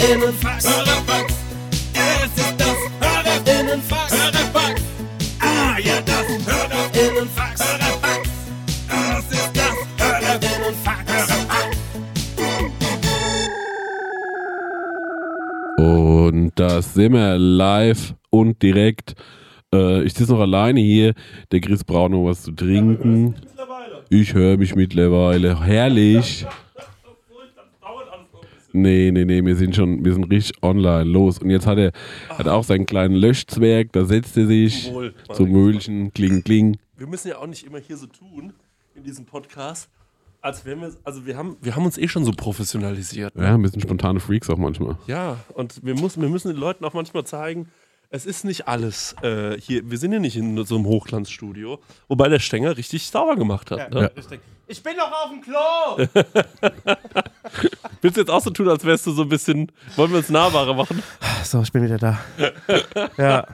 Hörerfax. Hörerfax. Es ist das Hörerinnenfax. Hörerfax. Ah, ja, das Hörerinnenfax. Hörerfax. Das ist das Hörerinnenfax. Hörerfax. Und da sind wir live und direkt. Äh, ich sitze noch alleine hier. Der Chris braucht noch was zu trinken. Ich höre mich mittlerweile. Herrlich. Nee, nee, nee, wir sind schon, wir sind richtig online. Los. Und jetzt hat er hat auch seinen kleinen Löschzwerg, da setzt er sich Wohl, zum Mühlchen, kling, kling. Wir müssen ja auch nicht immer hier so tun in diesem Podcast, als wären wir, also wir haben, wir haben uns eh schon so professionalisiert. Ja, ein bisschen spontane Freaks auch manchmal. Ja, und wir müssen, wir müssen den Leuten auch manchmal zeigen, es ist nicht alles äh, hier, wir sind ja nicht in so einem Hochglanzstudio, wobei der Stenger richtig sauber gemacht hat. ne? Ich bin noch auf dem Klo! Willst du jetzt auch so tun, als wärst du so ein bisschen, wollen wir uns nahbarer machen? So, ich bin wieder da. ja.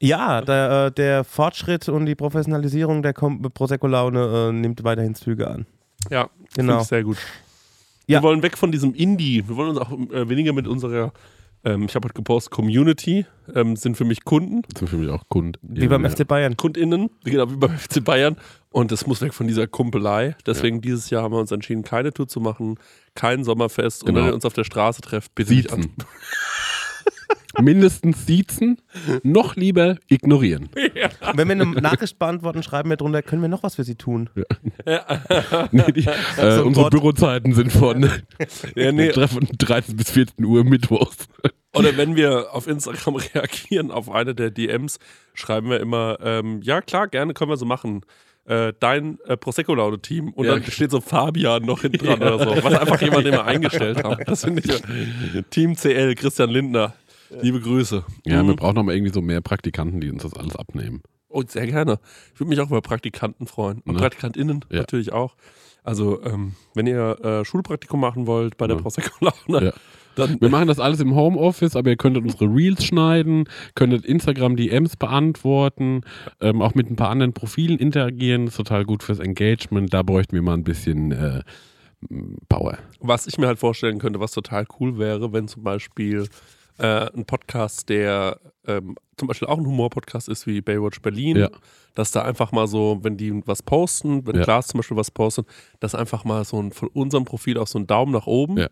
Ja, der, äh, der Fortschritt und die Professionalisierung der Prosecco-Laune äh, nimmt weiterhin Züge an. Ja, Genau. sehr gut. Ja. Wir wollen weg von diesem Indie, wir wollen uns auch äh, weniger mit unserer, ähm, ich habe heute gepostet, Community, ähm, sind für mich Kunden, Das sind für mich auch Kunden. Wie beim FC Bayern. KundInnen, genau wie beim FC Bayern. Und es muss weg von dieser Kumpelei. Deswegen dieses Jahr haben wir uns entschieden, keine Tour zu machen, kein Sommerfest. Und Genau. wenn ihr uns auf der Straße trefft, bitte nicht an. Mindestens siezen, noch lieber ignorieren. Wenn wir eine Nachricht beantworten, schreiben wir drunter, können wir noch was für Sie tun? Nee, die, äh, So unsere Bot. Bürozeiten sind von Ja, nee. wir treffen 13 bis 14 Uhr mittwochs. Oder wenn wir auf Instagram reagieren auf eine der DMs, schreiben wir immer, ähm, ja klar, gerne können wir so machen. Äh, dein äh, Prosecco-Laune-Team. Und Ja. dann steht so Fabian noch hinten dran oder so. Was einfach jemand, den wir eingestellt haben. Das finde ich. Team CL, Christian Lindner. Liebe Grüße. Ja, wir Mhm. brauchen aber irgendwie so mehr Praktikanten, die uns das alles abnehmen. Oh, sehr gerne. Ich würde mich auch über Praktikanten freuen. Und Ne? PraktikantInnen Ja. natürlich auch. Also, ähm, wenn ihr äh, Schulpraktikum machen wollt bei der Ja. Prosecco-Laune, Ja. dann Wir machen das alles im Homeoffice, aber ihr könntet unsere Reels schneiden, könntet Instagram DMs beantworten, ähm, auch mit ein paar anderen Profilen interagieren. Das ist total gut fürs Engagement. Da bräuchten wir mal ein bisschen äh, Power. was ich mir halt vorstellen könnte, was total cool wäre, wenn zum Beispiel äh, ein Podcast, der ähm, zum Beispiel auch ein Humor-Podcast ist wie Baywatch Berlin, Ja. dass da einfach mal so, wenn die was posten, wenn Ja. Klaas zum Beispiel was postet, dass einfach mal so ein, von unserem Profil auch so ein Daumen nach oben Ja.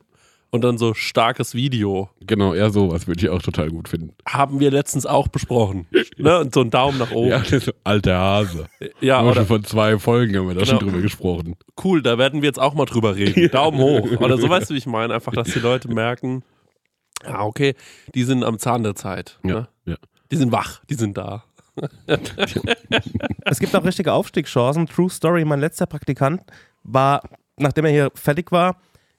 und dann so starkes Video. Genau, eher sowas würde ich auch total gut finden. Haben wir letztens auch besprochen. ne? Und so ein Daumen nach oben. Ja, alter Hase. Ja, oder schon von zwei Folgen haben wir da schon Genau. drüber gesprochen. cool, da werden wir jetzt auch mal drüber reden. Daumen hoch. Oder so weißt du, wie ich meine. Einfach, dass die Leute merken, ah, okay, die sind am Zahn der Zeit. Ja, Ne? ja. Die sind wach, die sind da. Es gibt auch richtige Aufstiegschancen. True Story, mein letzter Praktikant war, nachdem er hier fertig war,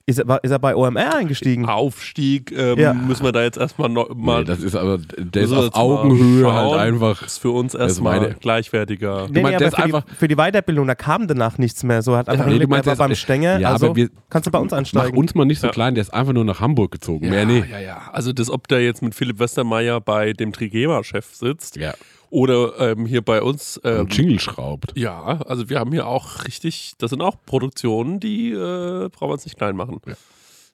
ist er, ist er bei OMR eingestiegen. Aufstieg ähm, Ja. müssen wir da jetzt erstmal noch mal. Nee, das ist aber, der ist auf Augenhöhe halt einfach. ist für uns erstmal meine- gleichwertiger. Nee, meinst, nee, der aber ist für, die, einfach- für die Weiterbildung, da kam danach nichts mehr. So hat einfach nee, nur du meinst, er der beim Stenger. Ja, also aber wir- kannst du bei uns Mach einsteigen. uns mal nicht so Ja. klein, der ist einfach nur nach Hamburg gezogen. Mehr nee. Ja, ja. Also das, ob der jetzt mit Philipp Westermeier bei dem Trigema-Chef sitzt Ja. Oder ähm, hier bei uns. Ähm, Und Jingle schraubt. ja, also wir haben hier auch richtig, das sind auch Produktionen, die äh, brauchen wir uns nicht klein machen. Ja.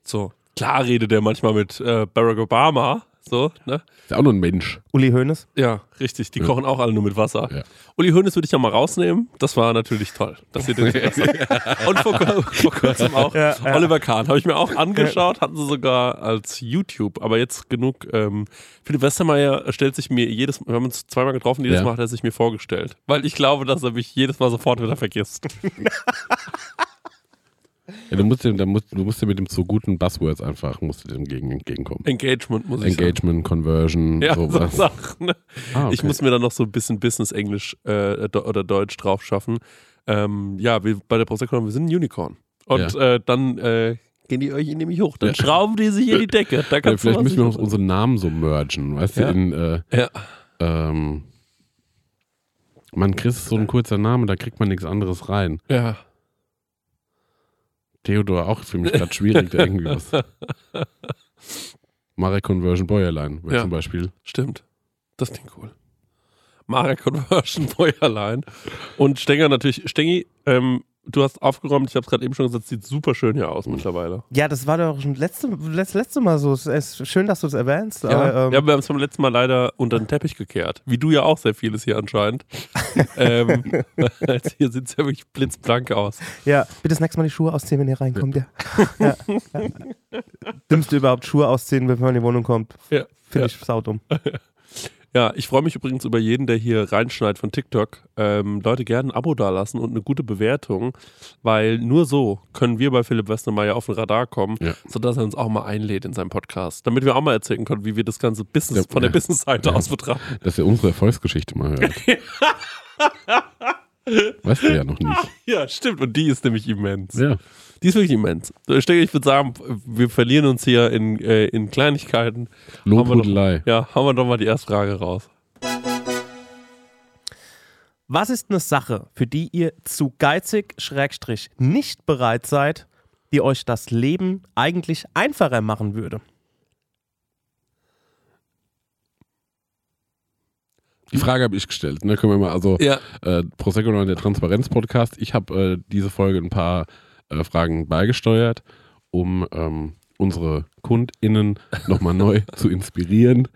So, klar redet der manchmal mit äh, Barack Obama, so, ne? Ist ja auch nur ein Mensch. Uli Hoeneß. Ja, richtig. Die kochen auch alle nur mit Wasser. Ja. Uli Hoeneß würde ich ja mal rausnehmen. Das war natürlich toll. Dass ihr den Und vor, vor kurzem auch Ja, ja. Oliver Kahn. Habe ich mir auch angeschaut, hatten sie sogar als YouTube. Aber jetzt genug. Ähm, Philipp Westermeier stellt sich mir jedes Mal, wir haben uns zweimal getroffen, jedes Ja. Mal hat er sich mir vorgestellt. Weil ich glaube, dass er mich jedes Mal sofort wieder vergisst. Ja, du, musst dem, da musst, du musst dir mit dem so guten Buzzwords einfach musst du dem gegen, entgegenkommen. Engagement muss ich Engagement, Conversion. Ja, so sowas. Sachen. Ne? Ah, okay. Ich muss mir dann noch so ein bisschen Business-Englisch äh, oder Deutsch drauf schaffen. Ähm, ja, wir, bei der Prosecco, wir sind ein Unicorn. Und äh, dann äh, gehen die euch nämlich hoch. Dann Ja. schrauben die sich in die Decke. Da Ja, vielleicht du müssen wir auch unsere Namen so mergen, weißt Ja. du, in äh, Ja. ähm, man Chris ist so ein kurzer Name, da kriegt man nichts anderes rein. ja. Theodor auch für mich gerade schwierig, da irgendwie was. Marek Conversion Bäuerlein Ja. zum Beispiel. Stimmt. Das klingt cool. Marek Conversion Bäuerlein. Und Stenger natürlich. Stengi, ähm, du hast aufgeräumt, ich habe es gerade eben schon gesagt, es sieht super schön hier aus mittlerweile. Ja, das war doch schon letzte, letzt, letzte Mal so. Es ist schön, dass du es erwähnst. Ja, aber, ähm, ja wir haben es beim letzten Mal leider unter den Teppich gekehrt. Wie du ja auch sehr vieles hier anscheinend. ähm, hier sieht es ja wirklich blitzblank aus. ja, bitte das nächste Mal die Schuhe ausziehen, wenn ihr reinkommt. Ja. ja. ja. Dümmste überhaupt Schuhe ausziehen, bevor man in die Wohnung kommt. Ja. Finde ich saudumm. Ja, ich freue mich übrigens über jeden, der hier reinschneidet von TikTok. Ähm, Leute, gerne ein Abo dalassen und eine gute Bewertung, weil nur so können wir bei Philipp Westermeier auf den Radar kommen, Ja. sodass er uns auch mal einlädt in seinen Podcast, damit wir auch mal erzählen können, wie wir das ganze Business Ja, von der ja. Business-Seite aus betrachten. Dass ihr unsere Erfolgsgeschichte mal hört. weißt du ja noch nicht. Ja, stimmt. Und die ist nämlich immens. Ja. Die ist wirklich immens. Ich denke, ich würde sagen, wir verlieren uns hier in, äh, in Kleinigkeiten. Lobhudelei. Ja, haben wir doch mal die erste Frage raus. Was ist eine Sache, für die ihr zu geizig, schrägstrich, nicht bereit seid, die euch das Leben eigentlich einfacher machen würde? Die Frage habe ich gestellt. Ne? Können wir mal, also Ja, äh, Prosecco und der Transparenz-Podcast. Ich habe äh, diese Folge ein paar äh, Fragen beigesteuert, um ähm, unsere KundInnen nochmal neu zu inspirieren.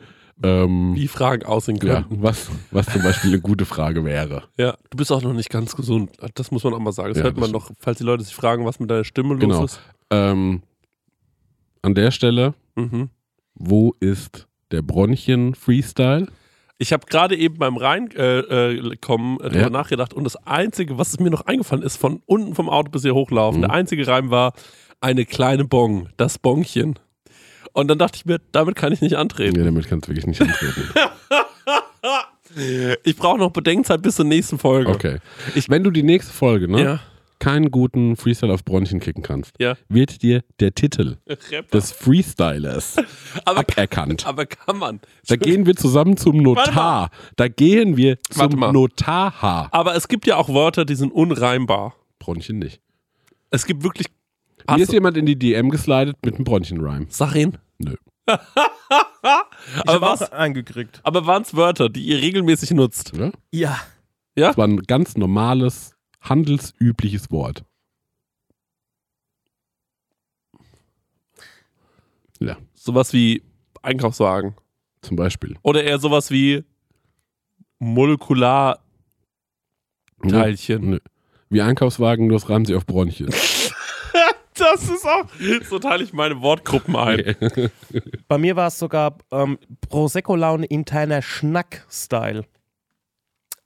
Ähm, wie Fragen aussehen ja, könnten. was, was zum Beispiel eine gute Frage wäre. Ja. du bist auch noch nicht ganz gesund. Das muss man auch mal sagen. Das Ja, hört man noch, falls die Leute sich fragen, was mit deiner Stimme Genau. los ist. Ähm, an der Stelle, Mhm. wo ist der Bronchien-Freestyle? Ich habe gerade eben beim Reinkommen äh, äh, äh, Ja. nachgedacht und das Einzige, was mir noch eingefallen ist, von unten vom Auto bis hier hochlaufen, Mhm. der einzige Reim war eine kleine Bong, das Bongchen. Und dann dachte ich mir, damit kann ich nicht antreten. Nee, damit kannst du wirklich nicht antreten. Ich brauche noch Bedenkzeit bis zur nächsten Folge. Okay. Wenn du die nächste Folge ne, Ja. Keinen guten Freestyle auf Bronchien kicken kannst, Ja. wird dir der Titel Rapper. des Freestylers aber, aberkannt. aber kann man. Da gehen wir zusammen zum Notar. Da gehen wir zum. Notar. Aber es gibt ja auch Wörter, die sind unreimbar. Bronchien nicht. Es gibt wirklich. Mir Hast ist jemand in die DM geslidet mit einem Bronchien-Rhyme. Sag ihn. Nö. Ich Aber habe was? auch eingekriegt. Aber waren es Wörter, die ihr regelmäßig nutzt? Ja? Ja. Ja? Das war ein ganz normales, handelsübliches Wort. Ja, Sowas wie Einkaufswagen. zum Beispiel. Oder eher sowas wie Molekularteilchen. Nö. Wie Einkaufswagen, nur das reimt sie auf Bronchien. Das ist auch. So teile ich meine Wortgruppen ein. Bei mir war es sogar ähm, Prosecco-Laune interner Schnack-Style.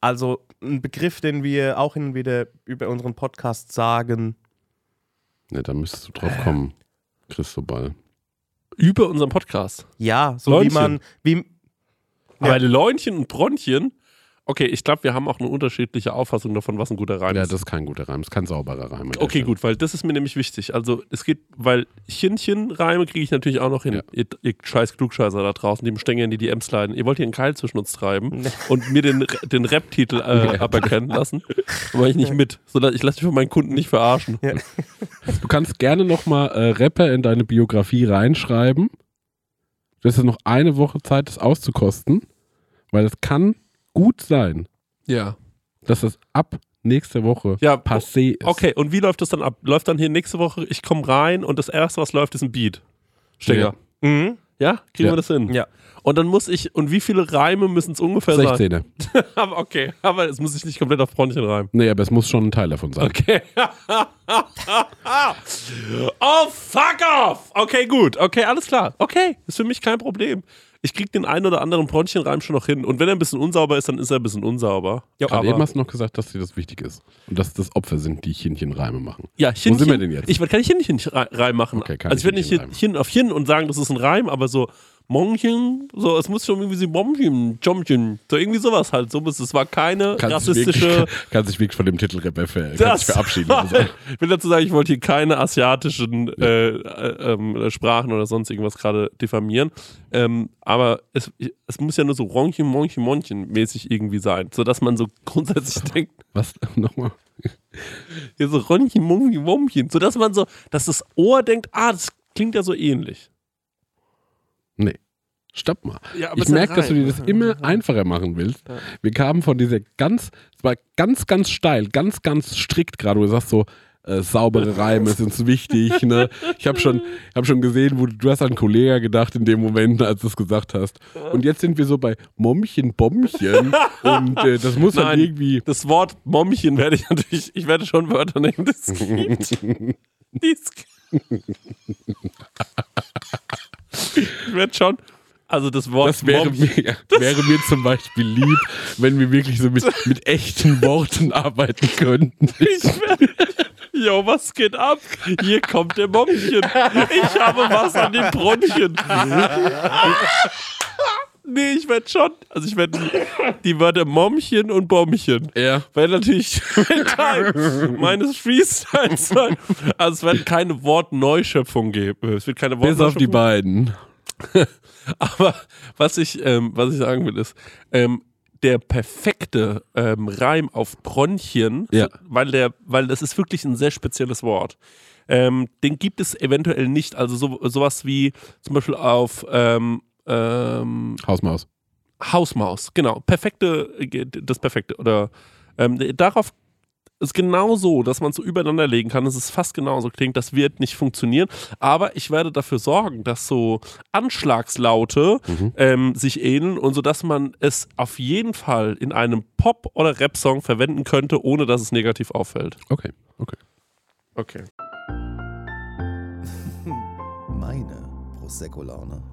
Also ein Begriff, den wir auch hin und wieder über unseren Podcast sagen. Ne, da müsstest du drauf kommen, Christobal. Über unseren Podcast. Ja, so Leunchen. wie man, wie, Aber Leunchen und Bronchien. Okay, ich glaube, wir haben auch eine unterschiedliche Auffassung davon, was ein guter Reim Ja, ist. das ist kein guter Reim, das ist kein sauberer Reim. Okay, Stelle. gut, weil das ist mir nämlich wichtig. Also es geht, weil Chinchen-Reime kriege ich natürlich auch noch hin. Ja. Ihr, ihr scheiß Klugscheißer da draußen, die im Stängel in die DMs leiden. Ihr wollt hier einen Keil zwischen uns treiben und mir den, den Rap-Titel äh, aberkennen lassen. Aber ich nicht mit. Sondern ich lasse mich von meinen Kunden nicht verarschen. Du kannst gerne nochmal äh, Rapper in deine Biografie reinschreiben. Du hast jetzt noch eine Woche Zeit, das auszukosten, weil es kann gut sein, Ja. dass das ab nächste Woche Ja, passé ist. Okay, und wie läuft das dann ab? Läuft dann hier nächste Woche, ich komme rein und das erste, was läuft, ist ein Beat. Stenger. Mhm. Ja? Kriegen Ja. wir das hin? Ja. Und dann muss ich, und wie viele Reime müssen es ungefähr sein? 16er. aber okay, aber es muss sich nicht komplett auf Bronchien reimen. Nee, aber es muss schon ein Teil davon sein. Okay. oh, fuck off! Okay, gut. Okay, alles klar. Okay, ist für mich kein Problem. Ich krieg den einen oder anderen Bronchienreim schon noch hin. Und wenn er ein bisschen unsauber ist, dann ist er ein bisschen unsauber. Gerade aber, eben hast du noch gesagt, dass dir das wichtig ist. Und dass das Opfer sind, die Chinchen-Reime machen. ja, Chinchen, sind wir denn jetzt? Ich werde keine Chinchen-Reim machen. Okay, keine also ich werde nicht. Chin auf Chin und sagen, das ist ein Reim, aber so Monchen, so, es muss schon irgendwie so Bomchen, Jomchen, so irgendwie sowas halt. So muss es war keine dich rassistische. wirklich, kannst dich wirklich von dem Titel dich verabschieden. Also, ich will dazu sagen, ich wollte hier keine asiatischen äh, äh, ähm, Sprachen oder sonst irgendwas gerade diffamieren. Ähm, aber es, es muss ja nur so Ronchen, Monchen, Monchen mäßig irgendwie sein, sodass man so grundsätzlich denkt, was? Nochmal? hier so Ronchen, Monchen, Monchen, sodass man so, dass das Ohr denkt, ah, das klingt ja so ähnlich. Nee. stopp mal. Ja, ich ja merke, dass du dir das immer einfacher machen willst. Wir kamen von dieser ganz, es war ganz, ganz steil, ganz, ganz strikt gerade, wo du sagst so, äh, saubere Reime sind wichtig. Ne? Ich habe schon, hab schon gesehen, wo du, hast an einen Kollegen gedacht in dem Moment, als du es gesagt hast. Und jetzt sind wir so bei Mommchen, Bommchen. und äh, das muss dann Nein. irgendwie. Das Wort Mommchen werde ich natürlich, ich werde schon Wörter nehmen, das gibt. Die es ich werde schon, also das Wort Das wäre Mommchen. mir, wäre mir zum Beispiel lieb, wenn wir wirklich so mit, mit echten Worten arbeiten könnten. Ich werde, Jo, was geht ab? Hier kommt der Mommchen. Ich habe was an den Bronchien. Nee, ich werde schon. Also ich werde die, die Wörter Mommchen und Bommchen. Ja. Weil natürlich Teil meines Freestyles sein. Also es wird keine Wortneuschöpfung geben. Es wird keine Bis auf die Wortneuschöpfung beiden. aber was ich, ähm, was ich sagen will, ist, ähm, der perfekte ähm, Reim auf Bronchien, Ja. weil der, weil das ist wirklich ein sehr spezielles Wort. Ähm, den gibt es eventuell nicht. Also so, sowas wie zum Beispiel auf ähm, ähm, Hausmaus. Hausmaus, genau. Perfekte, äh, das perfekte. Oder ähm, darauf ist genau so, dass man es so übereinander legen kann, dass es fast genauso klingt. Das wird nicht funktionieren. Aber ich werde dafür sorgen, dass so Anschlagslaute ähm, sich ähneln und so, dass man es auf jeden Fall in einem Pop- oder Rap-Song verwenden könnte, ohne dass es negativ auffällt. Okay, okay. Okay. Meine Prosecco-Laune.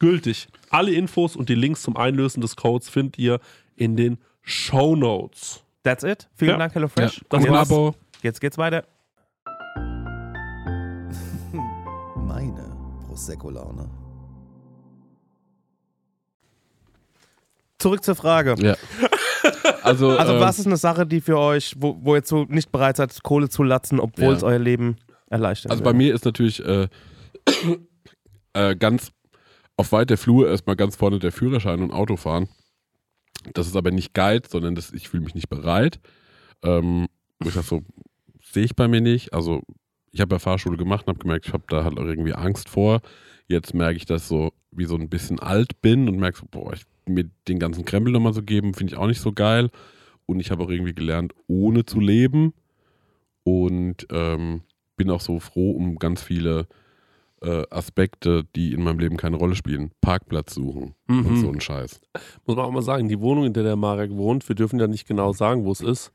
gültig. Alle Infos und die Links zum Einlösen des Codes findet ihr in den Show Notes. That's it. Vielen Ja. Dank, HelloFresh. Ja, das jetzt, Abo. jetzt geht's weiter. Meine Prosecco-Laune. Zurück zur Frage. Ja. Also, Also, ähm, was ist eine Sache, die für euch, wo, wo ihr so nicht bereit seid, Kohle zu latzen, obwohl Ja. es euer Leben erleichtert? Also bei mir ist natürlich äh, äh, ganz auf weiter Flur erstmal ganz vorne der Führerschein und Autofahren. Das ist aber nicht Geiz, sondern das, ich fühle mich nicht bereit. Ähm, ich sag so, sehe ich bei mir nicht. Also ich habe ja Fahrschule gemacht und habe gemerkt, ich habe da halt irgendwie Angst vor. Jetzt merke ich, dass so wie so ein bisschen alt bin und merke so, boah, ich, mir den ganzen Krempel nochmal so geben, finde ich auch nicht so geil. Und ich habe auch irgendwie gelernt, ohne zu leben. Und ähm, bin auch so froh um ganz viele äh, Aspekte, die in meinem Leben keine Rolle spielen. Parkplatz suchen und Mhm. so ein Scheiß. Muss man auch mal sagen, die Wohnung, in der der Marek wohnt, wir dürfen ja nicht genau sagen, wo es ist,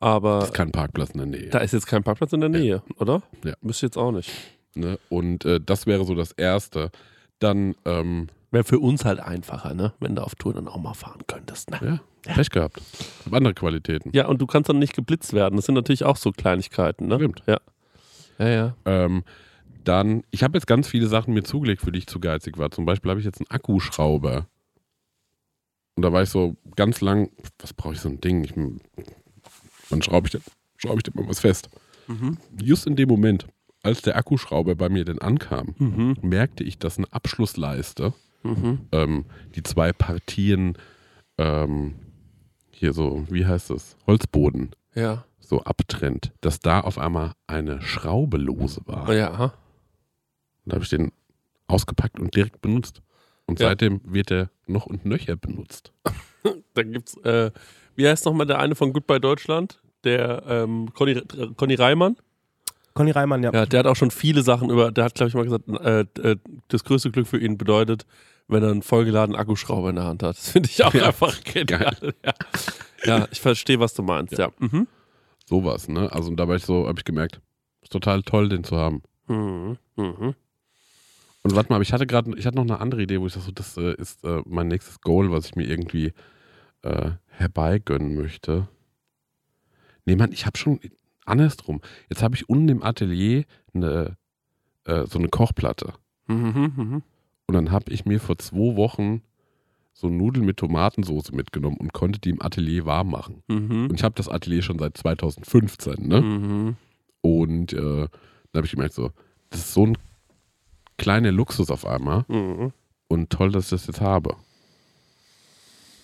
Das aber ist kein Parkplatz in der Nähe. da ist jetzt kein Parkplatz in der Nähe, oder? Ja. Müsste jetzt auch nicht. Ne? Und äh, das wäre so das Erste. Dann, ähm, Wäre für uns halt einfacher, ne? Wenn du auf Tour dann auch mal fahren könntest. Ne? ja, Pech gehabt. Ich hab andere Qualitäten. Ja, und du kannst dann nicht geblitzt werden. Das sind natürlich auch so Kleinigkeiten, ne? Stimmt. Ja. Ja, ja. Ähm, dann, ich habe jetzt ganz viele Sachen mir zugelegt, für die ich zu geizig war. Zum Beispiel habe ich jetzt einen Akkuschrauber. Und da war ich so ganz lang, was brauche ich so ein Ding? Ich, wann schraube ich denn, schraube ich denn mal was fest? Mhm. Just in dem Moment, als der Akkuschrauber bei mir denn ankam, Mhm. merkte ich, dass eine Abschlussleiste Mhm. ähm, die zwei Partien ähm, hier so, wie heißt das, Holzboden Ja. so abtrennt, dass da auf einmal eine Schraube lose war. Ja. aha. Und da habe ich den ausgepackt und direkt benutzt. Und Ja. seitdem wird er noch und nöcher benutzt. Da gibt's, äh, wie heißt nochmal der eine von Goodbye Deutschland? Der ähm, Conny, Conny Reimann? Conny Reimann, ja. Ja, der hat auch schon viele Sachen über, der hat, glaube ich, mal gesagt, äh, äh, das größte Glück für ihn bedeutet, wenn er einen vollgeladenen Akkuschrauber in der Hand hat. Das finde ich auch Ja, einfach genial. Ja. ja, ich verstehe, was du meinst, ja. Mhm. Sowas, ne? Also und da war ich so, habe ich gemerkt, ist total toll, den zu haben. Mhm. Mhm. Und warte mal, aber ich hatte gerade, ich hatte noch eine andere Idee, wo ich dachte, so, das äh, ist äh, mein nächstes Goal, was ich mir irgendwie äh, herbeigönnen möchte. Nee, Mann, ich habe schon andersrum. Jetzt habe ich unten im Atelier eine, äh, so eine Kochplatte. Mhm. Mhm. Und dann habe ich mir vor zwei Wochen so Nudeln mit Tomatensauce mitgenommen und konnte die im Atelier warm machen. Mhm. Und ich habe das Atelier schon seit 2015, ne? Mhm. Und äh, dann habe ich gemerkt, so, das ist so ein kleiner Luxus auf einmal Mhm. und toll, dass ich das jetzt habe.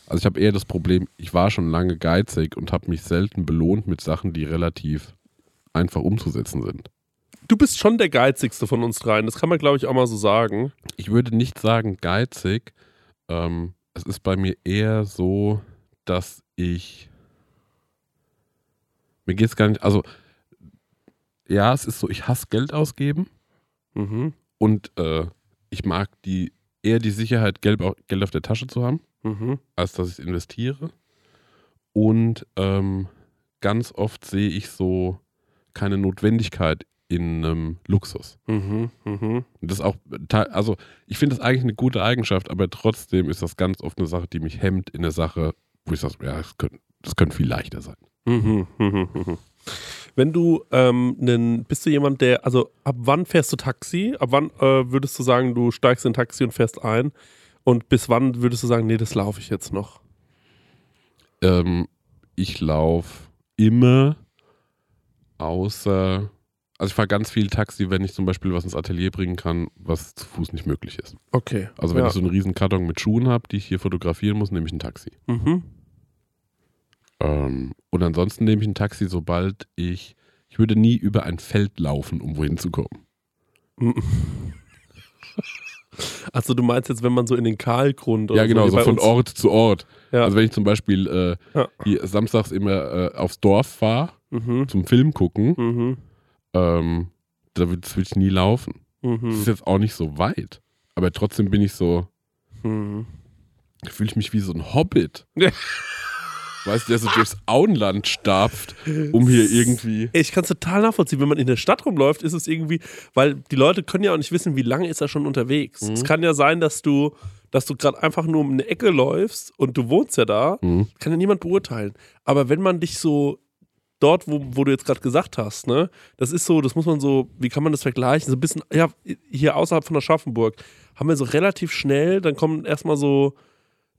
Also ich habe eher das Problem, ich war schon lange geizig und habe mich selten belohnt mit Sachen, die relativ einfach umzusetzen sind. Du bist schon der geizigste von uns dreien, das kann man, glaube ich, auch mal so sagen. Ich würde nicht sagen geizig. Ähm, es ist bei mir eher so, dass ich. Mir geht es gar nicht. Also, ja, es ist so, ich hasse Geld ausgeben Mhm. Und äh, ich mag die eher die Sicherheit, Geld, Geld auf der Tasche zu haben, Mhm. als dass ich es investiere. Und ähm, ganz oft sehe ich so keine Notwendigkeit in einem Luxus. Mhm. Und Das ist auch, also ich finde das eigentlich eine gute Eigenschaft, aber trotzdem ist das ganz oft eine Sache, die mich hemmt in der Sache, wo ich sage, ja, das könnte, das könnte viel leichter sein. Mhm, mhm, mhm. Wenn du ähm, nen, bist du jemand, der, also ab wann fährst du Taxi? Ab wann äh, würdest du sagen, du steigst in ein Taxi und fährst ein? Und bis wann würdest du sagen, nee, das laufe ich jetzt noch? Ähm, ich laufe immer außer, also ich fahre ganz viel Taxi, wenn ich zum Beispiel was ins Atelier bringen kann, was zu Fuß nicht möglich ist. Okay. Also wenn ja. ich so einen riesen Karton mit Schuhen habe, die ich hier fotografieren muss, nehme ich ein Taxi. mhm. Ähm, und ansonsten nehme ich ein Taxi, sobald ich, ich würde nie über ein Feld laufen, um wohin zu kommen. Also du meinst jetzt, wenn man so in den Kahlgrund oder Ja, genau, so bei von Ort zu Ort. Ja. Also wenn ich zum Beispiel äh, Ja. hier samstags immer äh, aufs Dorf fahre, Mhm. zum Film gucken, Mhm. ähm, da würde würd ich nie laufen. Das ist Mhm. jetzt auch nicht so weit. Aber trotzdem bin ich so, Mhm. fühle ich mich wie so ein Hobbit. weißt du, der so durchs Auenland stapft, um hier irgendwie. Ich kann es total nachvollziehen. Wenn man in der Stadt rumläuft, ist es irgendwie, weil die Leute können ja auch nicht wissen, wie lange ist er schon unterwegs. Es kann ja sein, dass du, dass du gerade einfach nur um eine Ecke läufst und du wohnst ja da, kann ja niemand beurteilen. Aber wenn man dich so dort, wo, wo du jetzt gerade gesagt hast, ne, das ist so, das muss man so, wie kann man das vergleichen? So ein bisschen, ja, hier außerhalb von der Schaffenburg haben wir so relativ schnell, dann kommen erstmal so.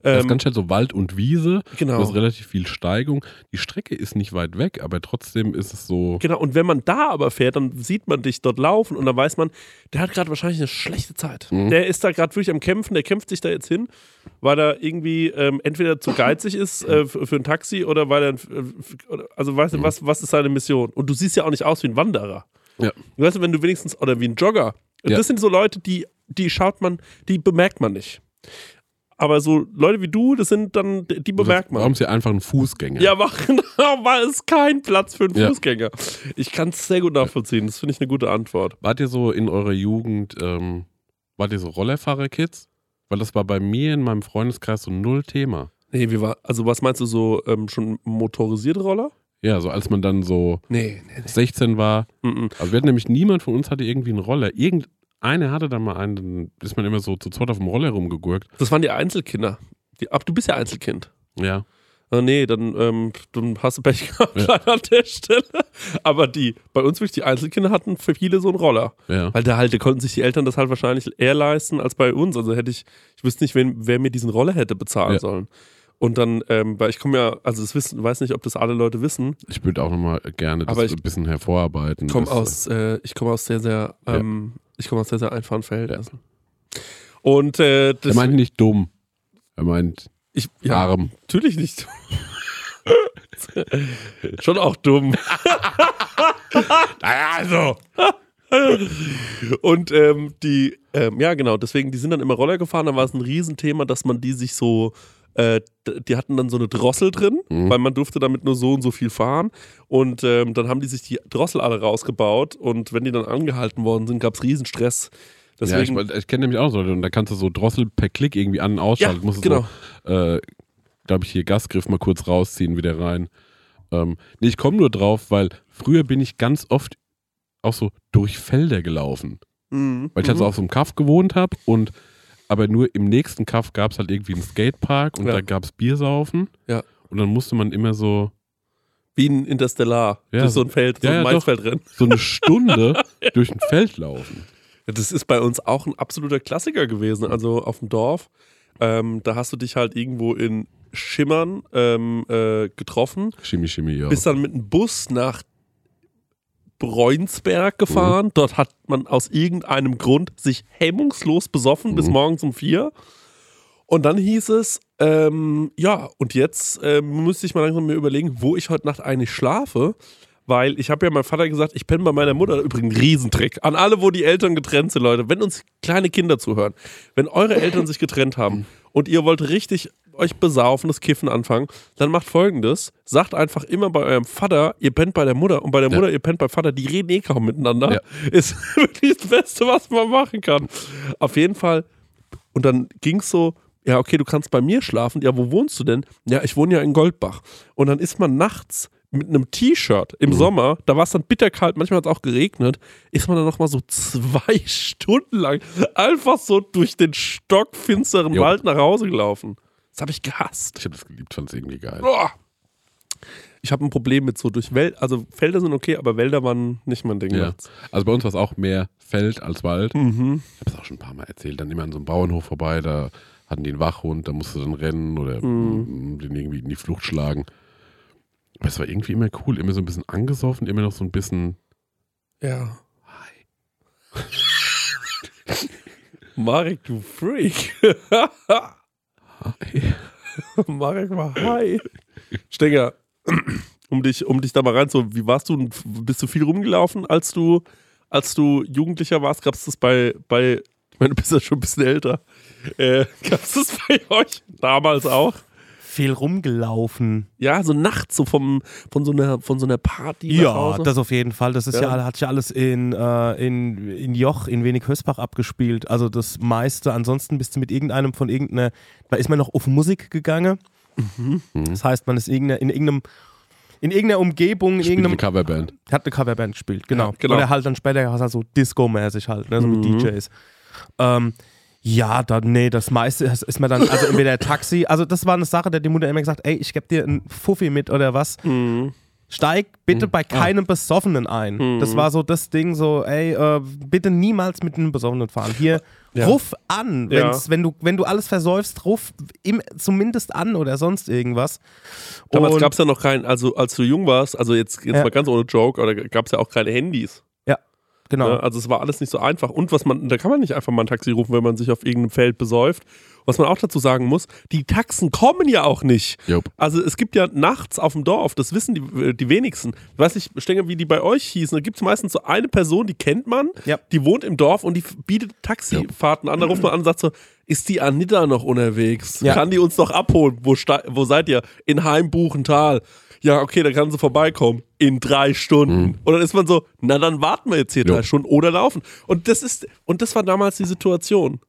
Das ist Ähm, ganz schnell so Wald und Wiese. Genau. Du hast relativ viel Steigung. Die Strecke ist nicht weit weg, aber trotzdem ist es so. Genau, und wenn man da aber fährt, dann sieht man dich dort laufen und dann weiß man, der hat gerade wahrscheinlich eine schlechte Zeit. Der ist da gerade wirklich am Kämpfen, der kämpft sich da jetzt hin, weil er irgendwie ähm, entweder zu geizig ist äh, für, ein Taxi oder weil er, äh, also weißt du, was, was ist seine Mission? Und du siehst ja auch nicht aus wie ein Wanderer. Ja. Weißt du, wenn du wenigstens, oder wie ein Jogger. Ja. Das sind so Leute, die, die schaut man, die bemerkt man nicht. Aber so Leute wie du, das sind dann, die bemerkt man. Warum ist hier einfach ein Fußgänger? Ja, aber genau, war es kein Platz für einen Ja. Fußgänger. Ich kann es sehr gut nachvollziehen. Das finde ich eine gute Antwort. Wart ihr so in eurer Jugend, ähm, wart ihr so Rollerfahrer-Kids? Weil das war bei mir in meinem Freundeskreis so null Thema. Nee, wie war, also was meinst du so, ähm, schon motorisierte Roller? Ja, so als man dann so Nee, nee, 16 war. nee. Mm Also wir hatten nämlich niemand von uns hatte irgendwie einen Roller. Irgendeiner hatte dann mal einen, dann ist man immer so zu zweit auf dem Roller rumgegurkt. Das waren die Einzelkinder. Die, ab, du bist ja Einzelkind. Ja. Ah, nee, dann, ähm, dann hast du Pech gehabt Ja. an der Stelle. Aber die, bei uns wirklich, die Einzelkinder hatten für viele so einen Roller. Ja. Weil da halt, da konnten sich die Eltern das halt wahrscheinlich eher leisten als bei uns. Also hätte ich, ich wüsste nicht, wen, wer mir diesen Roller hätte bezahlen Ja. sollen. Und dann, ähm, weil ich komme ja, also das wissen, weiß nicht, ob das alle Leute wissen. Ich würde auch nochmal gerne das ich ein bisschen hervorarbeiten. Ich komme Das, aus, äh, ich komme aus sehr, sehr, ähm, ich komme aus sehr, sehr einfachen Verhältnissen. Und äh, Er meint nicht dumm. Er meint ich, ja, arm. natürlich nicht. Schon auch dumm. Naja, also. Und ähm, die, ähm, ja genau, deswegen, die sind dann immer Roller gefahren, da war es ein Riesenthema, dass man die sich so, äh, die hatten dann so eine Drossel drin, Mhm. weil man durfte damit nur so und so viel fahren. Und ähm, dann haben die sich die Drossel alle rausgebaut und wenn die dann angehalten worden sind, gab es Riesenstress. Ja, ich, Deswegen, ich kenne nämlich auch so Leute und da kannst du so Drossel per Klick irgendwie an- und ausschalten. Ja, Musst genau. so, äh, glaube ich, hier Gasgriff mal kurz rausziehen, wieder rein. Ähm, nee, ich komme nur drauf, weil früher bin ich ganz oft auch so durch Felder gelaufen. Mhm. Weil ich halt so auf so einem Kaff gewohnt habe und aber nur im nächsten Kaff gab es halt irgendwie einen Skatepark und Ja. da gab es Biersaufen. Ja. Und dann musste man immer so, Wie ein Interstellar. Ja, durch so ein Feld, so ja, ein ja, doch. Maisfeld rennen. so eine Stunde durch ein Feld laufen. Das ist bei uns auch ein absoluter Klassiker gewesen. Also auf dem Dorf, ähm, da hast du dich halt irgendwo in Schimmern ähm, äh, getroffen, Chemie, Chemie, ja. bist dann mit einem Bus nach Breunsberg gefahren. Dort hat man aus irgendeinem Grund sich hemmungslos besoffen bis Mhm. morgens um vier. Und dann hieß es, ähm, ja, und jetzt ähm, müsste ich mal langsam mir überlegen, wo ich heute Nacht eigentlich schlafe. Weil ich habe ja meinem Vater gesagt, ich penne bei meiner Mutter. Übrigens, Riesentrick. An alle, wo die Eltern getrennt sind, Leute. Wenn uns kleine Kinder zuhören, wenn eure Eltern sich getrennt haben und ihr wollt richtig euch besaufen, das Kiffen anfangen, dann macht folgendes. Sagt einfach immer bei eurem Vater, ihr pennt bei der Mutter und bei der Ja. Mutter, ihr pennt beim Vater. Die reden eh kaum miteinander. Ja. Ist wirklich das Beste, was man machen kann. Auf jeden Fall. Und dann ging es so, ja, okay, du kannst bei mir schlafen. Ja, wo wohnst du denn? Ja, ich wohne ja in Goldbach. Und dann ist man nachts mit einem T-Shirt im Sommer, da war es dann bitterkalt, manchmal hat es auch geregnet, ist man dann nochmal so zwei Stunden lang einfach so durch den stockfinsteren Jo. Wald nach Hause gelaufen. Das habe ich gehasst. Ich habe das geliebt, fand es irgendwie geil. Boah. Ich habe ein Problem mit so durch Wälder, also Felder sind okay, aber Wälder waren nicht mein Ding. Ja. Also bei uns war es auch mehr Feld als Wald. Mhm. Ich habe es auch schon ein paar Mal erzählt. Dann immer an so einem Bauernhof vorbei, da hatten die einen Wachhund, da musste dann rennen oder Mhm. mm, den irgendwie in die Flucht schlagen. Aber es war irgendwie immer cool, immer so ein bisschen angesoffen, immer noch so ein bisschen. Ja. Marek, du Freak. Marek war hi. Stenger, um dich, um dich da mal rein zu, wie warst du, bist du viel rumgelaufen, als du, als du Jugendlicher warst? Gab es das bei, bei, ich meine, du bist ja schon ein bisschen älter. Äh, Gab es das bei euch damals auch? Viel rumgelaufen. Ja, so nachts, so vom, von, so einer, von so einer Party. nach Ja, Hause. das auf jeden Fall. Das ist Ja. ja, hat ja alles in, äh, in, in Joch, in Wenig-Hösbach abgespielt. Also das meiste. Ansonsten bist du mit irgendeinem von irgendeiner, da ist man noch auf Musik gegangen. Das heißt, man ist irgendeine, in irgendeinem in irgendeiner Umgebung, in Spielt eine irgendeinem Coverband. hat eine Coverband gespielt, genau. Ja, genau. Oder halt dann später halt so Disco-mäßig halt, ne, so mit Mhm. DJs. Ähm, ja, dann, nee, das meiste ist, mir dann, also entweder Taxi, also das war eine Sache, hat die Mutter immer gesagt, ey, ich geb dir einen Fuffi mit oder was. Mhm. Steig bitte bei keinem Besoffenen ein. Das war so das Ding, so, ey, äh, bitte niemals mit einem Besoffenen fahren. Hier, Ja. ruf an, Ja. wenn, du, wenn du alles versäufst, ruf im, zumindest an oder sonst irgendwas. Damals gab es ja noch kein, also als du jung warst, also jetzt, jetzt Ja. mal ganz ohne Joke, oder gab es ja auch keine Handys. Genau. Ne? Also es war alles nicht so einfach. Und was man, da kann man nicht einfach mal ein Taxi rufen, wenn man sich auf irgendeinem Feld besäuft. Was man auch dazu sagen muss, die Taxen kommen ja auch nicht. Jupp. Also es gibt ja nachts auf dem Dorf, das wissen die, die wenigsten. Ich weiß nicht, Stenger, wie die bei euch hießen. Da gibt es meistens so eine Person, die kennt man, Ja. die wohnt im Dorf und die bietet Taxifahrten an. Da ruft man an und sagt so, ist die Anita noch unterwegs? Ja. Kann die uns noch abholen? Wo, wo seid ihr? In Heimbuchental. Ja, okay, dann kann sie vorbeikommen. In drei Stunden. Und dann ist man so, na dann warten wir jetzt hier Jo. drei Stunden oder laufen. Und das ist, und das war damals die Situation.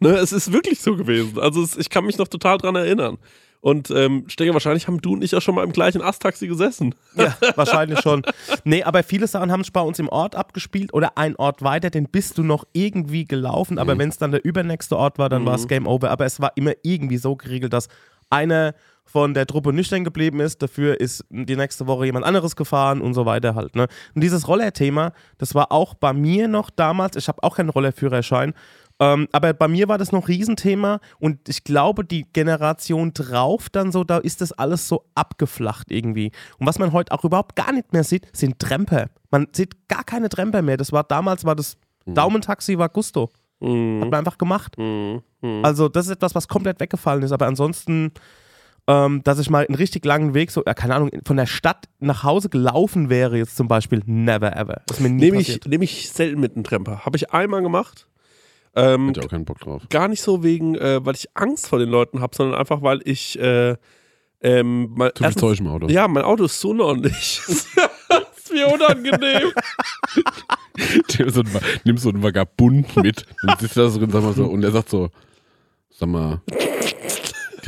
Ne, es ist wirklich so gewesen. Also es, ich kann mich noch total dran erinnern. Und ähm, Stenger, wahrscheinlich haben du und ich ja schon mal im gleichen Asttaxi gesessen. Ja, wahrscheinlich schon. Nee, aber viele Sachen haben sich bei uns im Ort abgespielt oder ein Ort weiter, den bist du noch irgendwie gelaufen, aber wenn es dann der übernächste Ort war, dann war es Game Over. Aber es war immer irgendwie so geregelt, dass einer von der Truppe nüchtern geblieben ist, dafür ist die nächste Woche jemand anderes gefahren und so weiter halt. Ne? Und dieses Rollerthema, das war auch bei mir noch damals, ich habe auch keinen Rollerführerschein, ähm, aber bei mir war das noch Riesenthema und ich glaube, die Generation drauf dann so, da ist das alles so abgeflacht irgendwie. Und was man heute auch überhaupt gar nicht mehr sieht, sind Tremper. Man sieht gar keine Tremper mehr. Das war damals, war das Daumentaxi, war Gusto. Hat man einfach gemacht. Also das ist etwas, was komplett weggefallen ist. Aber ansonsten, ähm, dass ich mal einen richtig langen Weg, so, ja, keine Ahnung, von der Stadt nach Hause gelaufen wäre jetzt zum Beispiel, never ever. Das ist mir nie Nehme ich, passiert. nehm ich selten mit einem Tremper. Habe ich einmal gemacht. Ähm, Hätte auch keinen Bock drauf. gar nicht so wegen, äh, weil ich Angst vor den Leuten habe, sondern einfach, weil ich äh, ähm, mein, Zu viel erstens- Zeug im Auto. Ja, mein Auto ist so unordentlich. das ist mir unangenehm. Nimm so, einen, nimm so einen Vagabund mit und sitzt da so drin, sag mal so, und er sagt so, sag mal,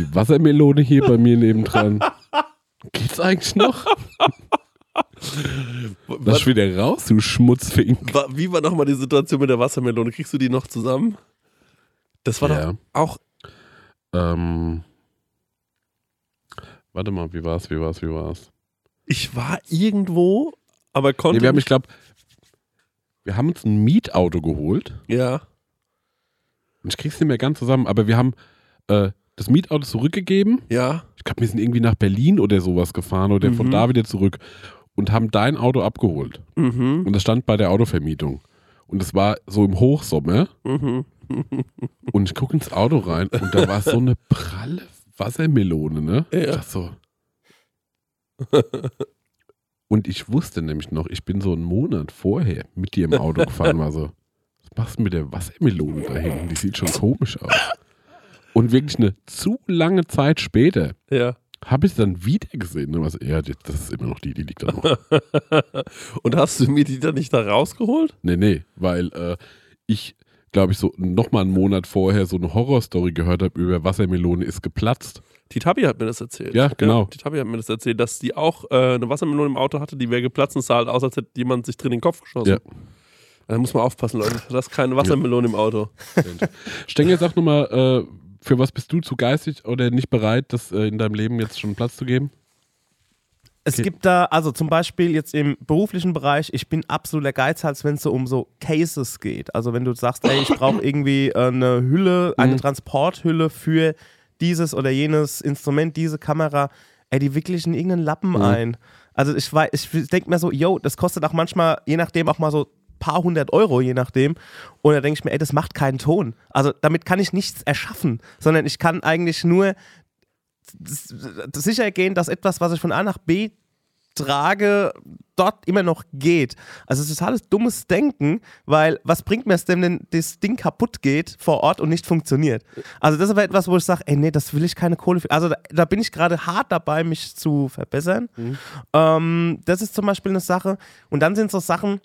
die Wassermelone hier bei mir nebendran, geht's eigentlich noch? Lass wieder raus, du Schmutzfink. Wa- Wie war nochmal die Situation mit der Wassermelone? Kriegst du die noch zusammen? Das war Ja. doch auch. Ähm, warte mal, wie war's, wie war's, wie war's? Ich war irgendwo, aber konnte. Nee, wir haben, ich glaube, wir haben uns ein Mietauto geholt. ja. Und ich krieg's nicht mehr ganz zusammen, aber wir haben äh, das Mietauto zurückgegeben. Ja. Ich glaube, wir sind irgendwie nach Berlin oder sowas gefahren oder von Mhm. da wieder zurück und haben dein Auto abgeholt. Mhm. Und das stand bei der Autovermietung. Und es war so im Hochsommer. Mhm. Und ich gucke ins Auto rein und da war so eine pralle Wassermelone, ne? Ja. Ich dachte so. Und ich wusste nämlich noch, ich bin so einen Monat vorher mit dir im Auto gefahren, war so, was machst du mit der Wassermelone da hinten? Die sieht schon komisch aus. Und wirklich eine zu lange Zeit später Ja. habe ich dann wieder gesehen. Ne? Was, ja, das ist immer noch die, die liegt da noch. Und hast du mir die dann nicht da rausgeholt? Nee, nee, weil äh, ich, glaube ich, so nochmal einen Monat vorher so eine Horrorstory gehört habe über Wassermelone ist geplatzt. Die Tabi hat mir das erzählt. Ja, genau. Die Tabi hat mir das erzählt, dass die auch äh, eine Wassermelone im Auto hatte, die wäre geplatzt und sah halt aus, als hätte jemand sich drin in den Kopf geschossen. Ja. Da muss man aufpassen, Leute. Das ist keine Wassermelone im Auto. Stengel, sag nochmal, äh, für was bist du zu geistig oder nicht bereit, das äh, in deinem Leben jetzt schon Platz zu geben? Es gibt da, also zum Beispiel jetzt im beruflichen Bereich, ich bin absoluter Geizhals, wenn es so um so Cases geht. Also wenn du sagst, ey, ich brauche irgendwie äh, eine Hülle, eine Transporthülle für dieses oder jenes Instrument, diese Kamera, ey, die wickel ich in irgendeinen Lappen ein. Also ich weiß, ich denke mir so, yo, das kostet auch manchmal, je nachdem, auch mal so paar hundert Euro, je nachdem. Und da denke ich mir, ey, das macht keinen Ton. Also damit kann ich nichts erschaffen, sondern ich kann eigentlich nur sicher gehen, dass etwas, was ich von A nach B trage, dort immer noch geht. Also es ist totales dummes Denken, weil was bringt mir es denn, wenn das Ding kaputt geht vor Ort und nicht funktioniert? Also das ist aber etwas, wo ich sage, ey nee, das will ich keine Kohle für. Also da, da bin ich gerade hart dabei, mich zu verbessern. Ähm, das ist zum Beispiel eine Sache. Und dann sind so Sachen,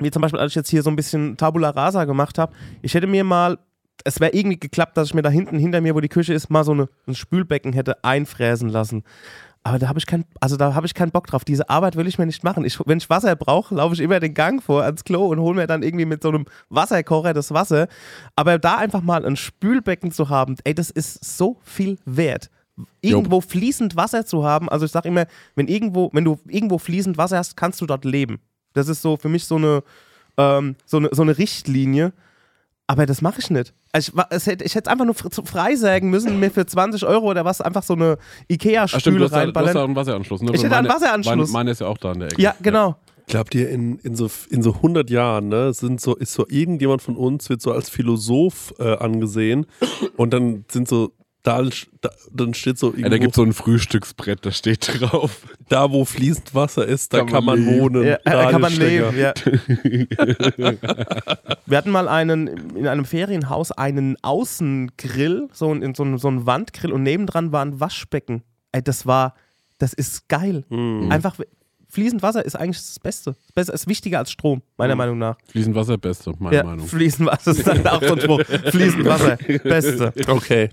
wie zum Beispiel, als ich jetzt hier so ein bisschen Tabula Rasa gemacht habe, ich hätte mir mal es wäre irgendwie geklappt, dass ich mir da hinten hinter mir, wo die Küche ist, mal so eine, ein Spülbecken hätte einfräsen lassen. Aber da habe ich keinen, also da habe ich keinen Bock drauf. Diese Arbeit will ich mir nicht machen. Ich, wenn ich Wasser brauche, laufe ich immer den Gang vor ans Klo und hole mir dann irgendwie mit so einem Wasserkocher das Wasser. Aber da einfach mal ein Spülbecken zu haben, ey, das ist so viel wert. Irgendwo fließend Wasser zu haben, also ich sage immer, wenn irgendwo, wenn du irgendwo fließend Wasser hast, kannst du dort leben. Das ist so für mich so eine, ähm, so eine, so eine Richtlinie. Aber das mache ich nicht. Also ich, hätte, ich hätte es einfach nur fr- zu- frei sagen müssen, mir für 20 Euro oder was einfach so eine Ah, Ikea-Stühle hast, ja, du hast ja reinballern. einen Wasseranschluss. Ne? Ich hätte einen Meine- Wasseranschluss. Meine, meine ist ja auch da in der Ecke. Ja, genau. Glaubt ihr, in, in, so, in so 100 Jahren, ne, sind so, ist so irgendjemand von uns, wird so als Philosoph äh, angesehen und dann sind so, da, da dann steht so irgendwo, Ja, da gibt es so ein Frühstücksbrett, da steht drauf. da wo fließend Wasser ist, da kann, Kann man man leben. wohnen. Ja, da kann man leben. Ja. Wir hatten mal einen in einem Ferienhaus einen Außengrill, so ein, so, ein, so ein Wandgrill und nebendran war ein Waschbecken. Ey, das war, das ist geil. Mhm. Einfach fließend Wasser ist eigentlich das Beste. Das Beste ist wichtiger als Strom, meiner Meinung nach. Fließend Wasser, beste, meine Ja, Meinung. fließend Wasser ist dann auch so ein Spruch. Fließend Wasser, Beste. Okay,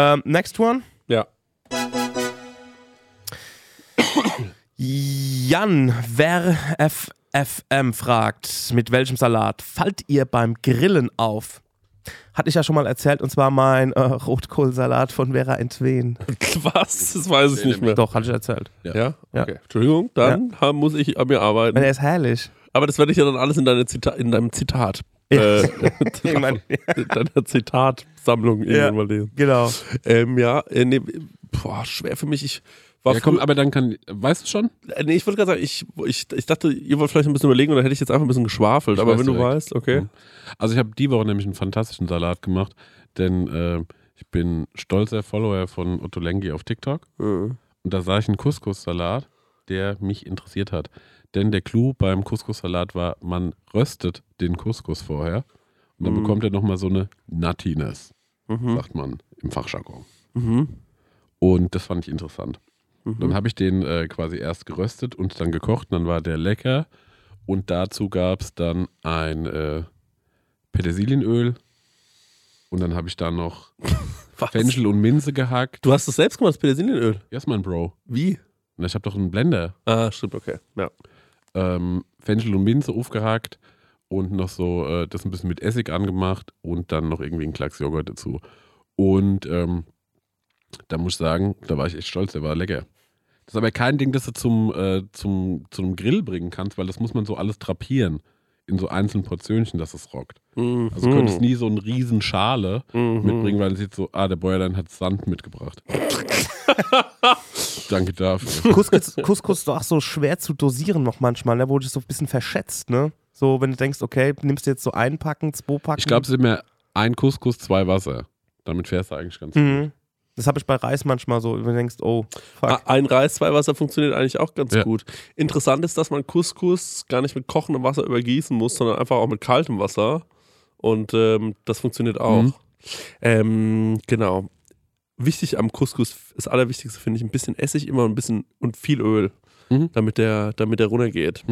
Ähm, next one. ja. Jan, wer FFM fragt, mit welchem Salat fallt ihr beim Grillen auf? Hatte ich ja schon mal erzählt, und zwar mein äh, Rotkohlsalat von Vera Entwen. Was? Das weiß ich nicht mehr. Doch, hatte ich erzählt. Ja? Ja. Okay. Entschuldigung, dann ha- muss ich an mir arbeiten. Und er ist herrlich. Aber das werde ich ja dann alles in, deine Zita in deinem Zitat. Ja. Äh, Irgendwann- in deiner Zitatsammlung Ja. irgendwann mal lesen. Genau. Ähm, ja, äh, nee, boah, schwer für mich. Ich war Ja, komm, aber dann kann, weißt du schon? Äh, Nee, ich wollte gerade sagen, ich, ich, ich dachte, ihr wollt vielleicht ein bisschen überlegen und dann hätte ich jetzt einfach ein bisschen geschwafelt. Ich aber wenn du direkt. weißt, okay. Also ich habe die Woche nämlich einen fantastischen Salat gemacht, denn äh, ich bin stolzer Follower von Otto Lengi auf TikTok Mhm. und da sah ich einen Couscous-Salat, der mich interessiert hat. Denn der Clou beim Couscous-Salat war, man röstet den Couscous vorher und dann Mhm. bekommt er nochmal so eine Nuttiness, Mhm. sagt man im Fachjargon. Mhm. Und das fand ich interessant. Mhm. Dann habe ich den äh, quasi erst geröstet und dann gekocht. Dann war der lecker. Und dazu gab es dann ein äh, Petersilienöl. Und dann habe ich da noch? Fenchel und Minze gehackt. Du hast das selbst gemacht, das Petersilienöl. Ja, ist mein Bro. Wie? Und ich habe doch einen Blender. Ah, stimmt, okay. Ja. Ähm, Fenchel und Minze aufgehackt und noch so äh, das ein bisschen mit Essig angemacht und dann noch irgendwie einen Klacks Joghurt dazu. Und ähm, da muss ich sagen, da war ich echt stolz, der war lecker. Das ist aber kein Ding, das du zum, äh, zum, zum Grill bringen kannst, weil das muss man so alles drapieren in so einzelnen Portionchen, dass es rockt. Mhm. Also du könntest nie so eine riesen Schale Mhm. mitbringen, weil es sieht so, ah, der Bäuerlein hat Sand mitgebracht. Danke dafür. Couscous, Couscous ist doch auch so schwer zu dosieren noch manchmal, ne? wo du so ein bisschen verschätzt. Ne? So, wenn du denkst, okay, nimmst du jetzt so ein Packen, zwei Packen. Ich glaube, es sind mehr ein Couscous, zwei Wasser. Damit fährst du eigentlich ganz gut. Mhm. Das habe ich bei Reis manchmal so, wenn du denkst, oh, fuck. Ah, Ein Reis, zwei Wasser funktioniert eigentlich auch ganz Ja. gut. Interessant ist, dass man Couscous gar nicht mit kochendem Wasser übergießen muss, sondern einfach auch mit kaltem Wasser. Und ähm, das funktioniert auch. Mhm. Ähm, genau. Wichtig am Couscous, das Allerwichtigste finde ich, ein bisschen Essig immer und ein bisschen und viel Öl, Mhm. damit der, damit der runtergeht.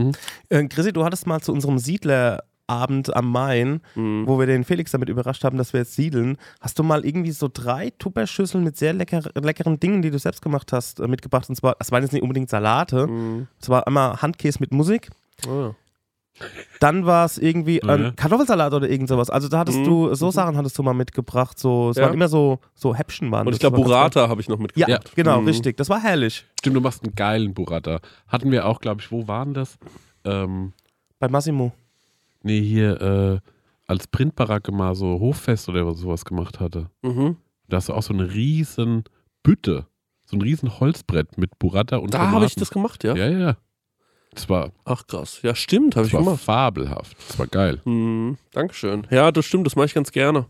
Äh, Chrissy, du hattest mal zu unserem Siedlerabend am Main, Mhm. wo wir den Felix damit überrascht haben, dass wir jetzt siedeln, hast du mal irgendwie so drei Tupperschüsseln mit sehr lecker, leckeren Dingen, die du selbst gemacht hast, äh, mitgebracht. Und zwar, das waren jetzt nicht unbedingt Salate, Mhm. es war einmal Handkäse mit Musik. Oh ja. Dann war es irgendwie ein Kartoffelsalat oder irgend sowas. Also da hattest Mhm. du, so Sachen hattest du mal mitgebracht. So, es Ja. waren immer so, so Häppchen waren Und ich glaube, Burrata habe ich noch mitgebracht. Ja, genau, Mhm. richtig. Das war herrlich. Stimmt, du machst einen geilen Burrata. Hatten wir auch, glaube ich, wo waren das? Ähm, Bei Massimo. nee, hier, äh, als Printbaracke mal so Hoffest oder sowas gemacht hatte. Mhm. Da hast du auch so eine riesen Bütte. So ein riesen Holzbrett mit Burrata und Da habe ich das gemacht, ja? Ja, ja, ja. Das war, Ach krass. Ja, stimmt, habe ich war gemacht. fabelhaft. Das war geil. Hm, Dankeschön. Ja, das stimmt, das mache ich ganz gerne.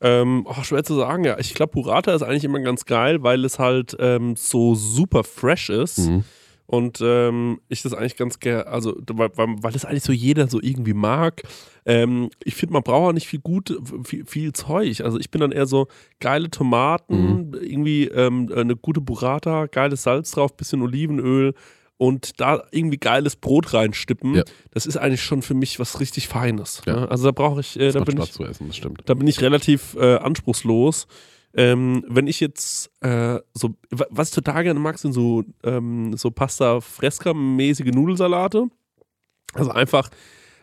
Ähm, oh, schwer zu sagen, ja. Ich glaube, Burrata ist eigentlich immer ganz geil, weil es halt ähm, so super fresh ist. Mhm. Und ähm, ich das eigentlich ganz gerne, also weil, weil, weil das eigentlich so jeder so irgendwie mag. Ähm, ich finde, man braucht auch nicht viel gut, viel, viel Zeug. Also ich bin dann eher so geile Tomaten, irgendwie ähm, eine gute Burrata, geiles Salz drauf, bisschen Olivenöl und da irgendwie geiles Brot reinstippen, Ja. das ist eigentlich schon für mich was richtig Feines. Ja. Ne? Also da brauche ich, äh, da bin Spaß ich, zu essen, das stimmt. da bin ich relativ äh, anspruchslos. Ähm, wenn ich jetzt äh, so, wa- was ich total gerne mag, sind so, ähm, so Pasta Fresca-mäßige Nudelsalate. Also einfach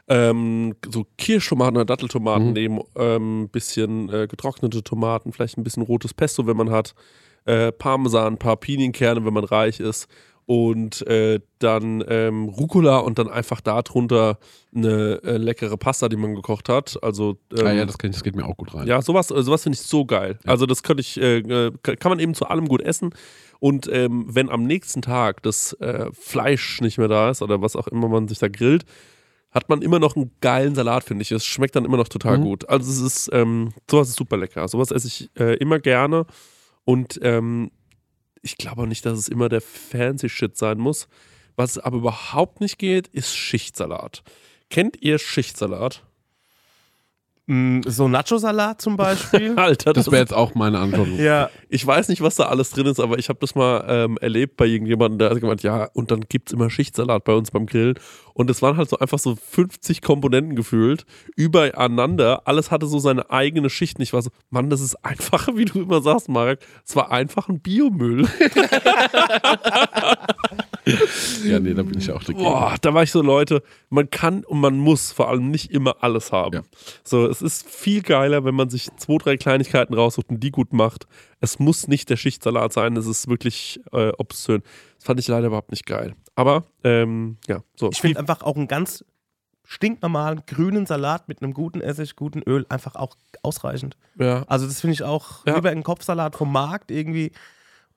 ähm, so Kirschtomaten oder Datteltomaten Mhm. nehmen, ähm, bisschen äh, getrocknete Tomaten, vielleicht ein bisschen rotes Pesto, wenn man hat, äh, Parmesan, ein paar Pinienkerne, wenn man reich ist und äh, dann ähm, Rucola und dann einfach darunter eine äh, leckere Pasta, die man gekocht hat. Also ähm, ah ja, das, kann ich, das geht mir auch gut rein. ja, sowas, äh, sowas finde ich so geil. Ja. Also das könnte ich, äh, äh, kann man eben zu allem gut essen. Und ähm, wenn am nächsten Tag das äh, Fleisch nicht mehr da ist oder was auch immer man sich da grillt, hat man immer noch einen geilen Salat, finde ich. Es schmeckt dann immer noch total Mhm. gut. Also es ist, ähm, sowas ist super lecker. Sowas esse ich immer gerne. Und ähm, ich glaube auch nicht, dass es immer der fancy Shit sein muss. Was aber überhaupt nicht geht, ist Schichtsalat. Kennt ihr Schichtsalat? Mm, So Nacho-Salat zum Beispiel. Alter, Das wäre jetzt auch meine Antwort. ja. Ich weiß nicht, was da alles drin ist, aber ich habe das mal ähm, erlebt bei irgendjemandem, der hat gemeint, ja, und dann gibt es immer Schichtsalat bei uns beim Grillen. Und es waren halt so einfach so 50 Komponenten gefühlt, übereinander. Alles hatte so seine eigene Schicht. Und ich war so, Mann, das ist einfacher, wie du immer sagst, Marek. Es war einfach ein Biomüll. Ja, nee, da bin ich auch dagegen. Boah, da war ich so, Leute, man kann und man muss vor allem nicht immer alles haben. Ja. So, es ist viel geiler, wenn man sich zwei, drei Kleinigkeiten raussucht und die gut macht. Es muss nicht der Schichtsalat sein, es ist wirklich äh, obszön. Das fand ich leider überhaupt nicht geil. Aber, ähm, ja, so. Ich finde einfach auch einen ganz stinknormalen grünen Salat mit einem guten Essig, guten Öl einfach auch ausreichend. ja. Also das finde ich auch Ja. lieber einen Kopfsalat vom Markt irgendwie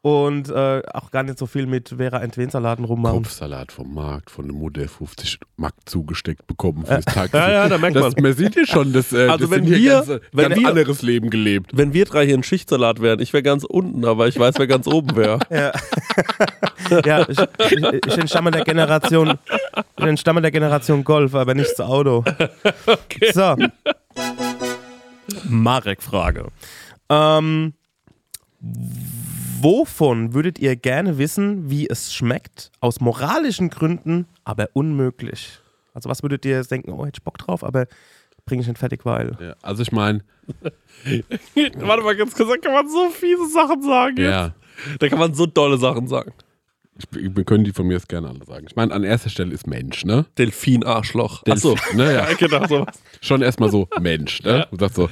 und äh, auch gar nicht so viel mit Vera Entwen-Salaten rummachen. Kopfsalat vom Markt von der Mutter 50 Mark zugesteckt bekommen fürs Taxi. Ja, ja, da merkt das, man. man sieht ja schon, das, äh, Also das wenn wir- ganz, äh, wenn ganz wir- anderes Leben gelebt. Wenn wir drei hier ein Schichtsalat wären, ich wäre ganz unten, aber ich weiß, wer ganz oben wäre. Ja, ja ich, ich, ich entstamme der Generation, ich entstamme der Generation Golf, aber nicht zu Auto. So. Marek-Frage. Ähm, wovon würdet ihr gerne wissen, wie es schmeckt? Aus moralischen Gründen, aber unmöglich. Also was würdet ihr jetzt denken, oh, hätte ich Bock drauf, aber bringe ich nicht fertig, weil. Ja, also ich meine, Warte mal ganz kurz, da kann man so fiese Sachen sagen. jetzt. ja, Da kann man so dolle Sachen sagen. ich, wir können die von mir jetzt gerne alle sagen. Ich meine, an erster Stelle ist Mensch, ne? Delfin-Arschloch. Achso. Delfin, ne, ja. Ja, genau sowas. Schon erstmal so Mensch, ne? Ja. Und sagt so,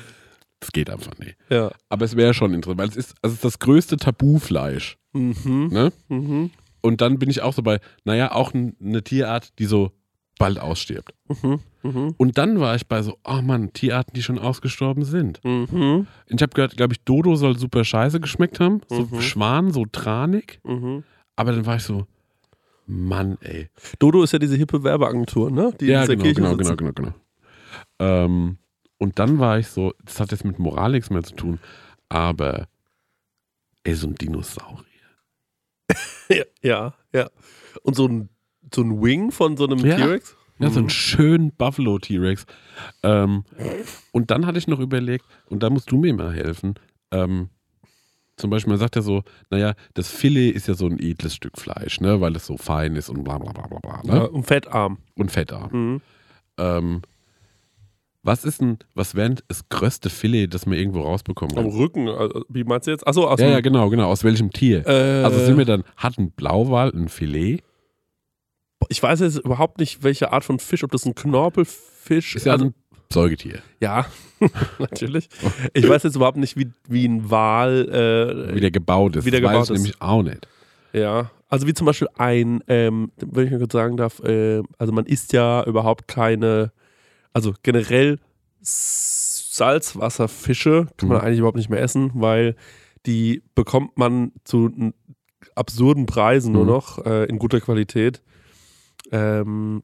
das geht einfach nicht. Ja. Aber es wäre schon interessant, weil es ist, also es ist das größte Tabufleisch, Mhm. ne? Mhm. Und dann bin ich auch so bei, naja, auch eine Tierart, die so bald ausstirbt. Mhm. Mhm. Und dann war ich bei so, oh Mann, Tierarten, die schon ausgestorben sind. Mhm. Ich habe gehört, glaube ich, Dodo soll super scheiße geschmeckt haben. So Mhm. Schwan, so tranig. Mhm. Aber dann war ich so, Mann, ey. Dodo ist ja diese hippe Werbeagentur, ne? Die ja, genau, genau, genau, genau, genau. Ähm, und dann war ich so, das hat jetzt mit Moral nichts mehr zu tun, aber ey, so ein Dinosaurier. Ja, ja, ja. Und so ein, so ein Wing von so einem Ja. T-Rex? Ja, so Mhm. einen schönen Buffalo T-Rex. Ähm, und dann hatte ich noch überlegt, und da musst du mir mal helfen, ähm, zum Beispiel, man sagt ja so, naja, das Filet ist ja so ein edles Stück Fleisch, ne, weil es so fein ist und bla bla bla bla bla, ne? Ja, und fettarm. Und fettarm. Mhm. Ähm, was ist denn, was wäre das größte Filet, das man irgendwo rausbekommen Am kann? Rücken. also, Wie meinst du jetzt? Achso, aus Ja, ja, genau, genau. Aus welchem Tier? äh, also sind wir dann, hat ein Blauwal ein Filet? Ich weiß jetzt überhaupt nicht, welche Art von Fisch, ob das ein Knorpelfisch Ist ja also, ein Säugetier. Ja, natürlich. Ich weiß jetzt überhaupt nicht, wie, wie ein Wal. Äh, Wie der gebaut ist. wie der das gebaut weiß ich ist. nämlich auch nicht. Ja, also wie zum Beispiel ein, ähm, wenn ich mal kurz sagen darf, äh, also man isst ja überhaupt keine, also generell Salzwasserfische kann man Mhm. eigentlich überhaupt nicht mehr essen, weil die bekommt man zu absurden Preisen nur Mhm. noch äh, in guter Qualität. Ähm,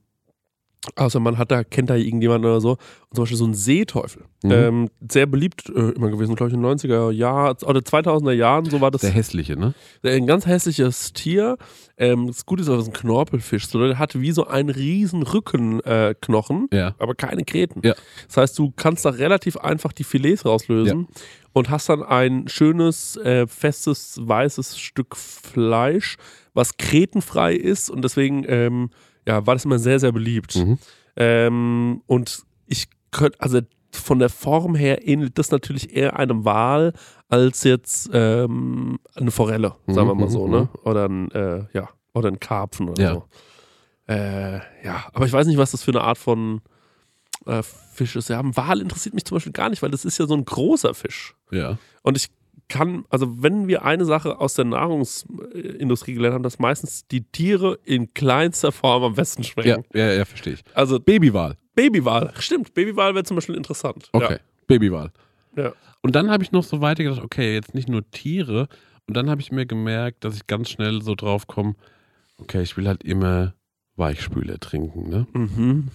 Außer man hat da, kennt da irgendjemanden oder so. Und zum Beispiel so ein Seeteufel. Mhm. Ähm, sehr beliebt äh, immer gewesen, glaube ich, in den 90er Jahren oder 2000er Jahren, so war das. Der hässliche, ne? Ein ganz hässliches Tier. Ähm, das Gute ist, aber es ist ein Knorpelfisch. So, der hat wie so einen riesen Rückenknochen, äh, Ja. aber keine Gräten. Ja. Das heißt, du kannst da relativ einfach die Filets rauslösen und hast dann ein schönes, äh, festes, weißes Stück Fleisch, was kretenfrei ist und deswegen ähm, ja, war das immer sehr, sehr beliebt. Mhm. Ähm, und ich könnte, also von der Form her ähnelt das natürlich eher einem Wal als jetzt ähm, eine Forelle, sagen wir mal Mhm, so, mhm, ne? Oder ein, äh, ja, oder ein Karpfen oder Ja. so. Äh, ja, aber ich weiß nicht, was das für eine Art von äh, Fisch ist. Ja, ein Wal interessiert mich zum Beispiel gar nicht, weil das ist ja so ein großer Fisch. Ja. Und ich kann, also wenn wir eine Sache aus der Nahrungsindustrie gelernt haben, dass meistens die Tiere in kleinster Form am besten Ja, schmecken. ja, ja, verstehe ich. Also Babywal. Babywal, stimmt, Babywal wäre zum Beispiel interessant. Okay. Babywal. Ja. Und dann habe ich noch so weitergedacht, okay, jetzt nicht nur Tiere. Und dann habe ich mir gemerkt, dass ich ganz schnell so drauf komme, okay, ich will halt immer Weichspüler trinken, ne? Ja. Mhm.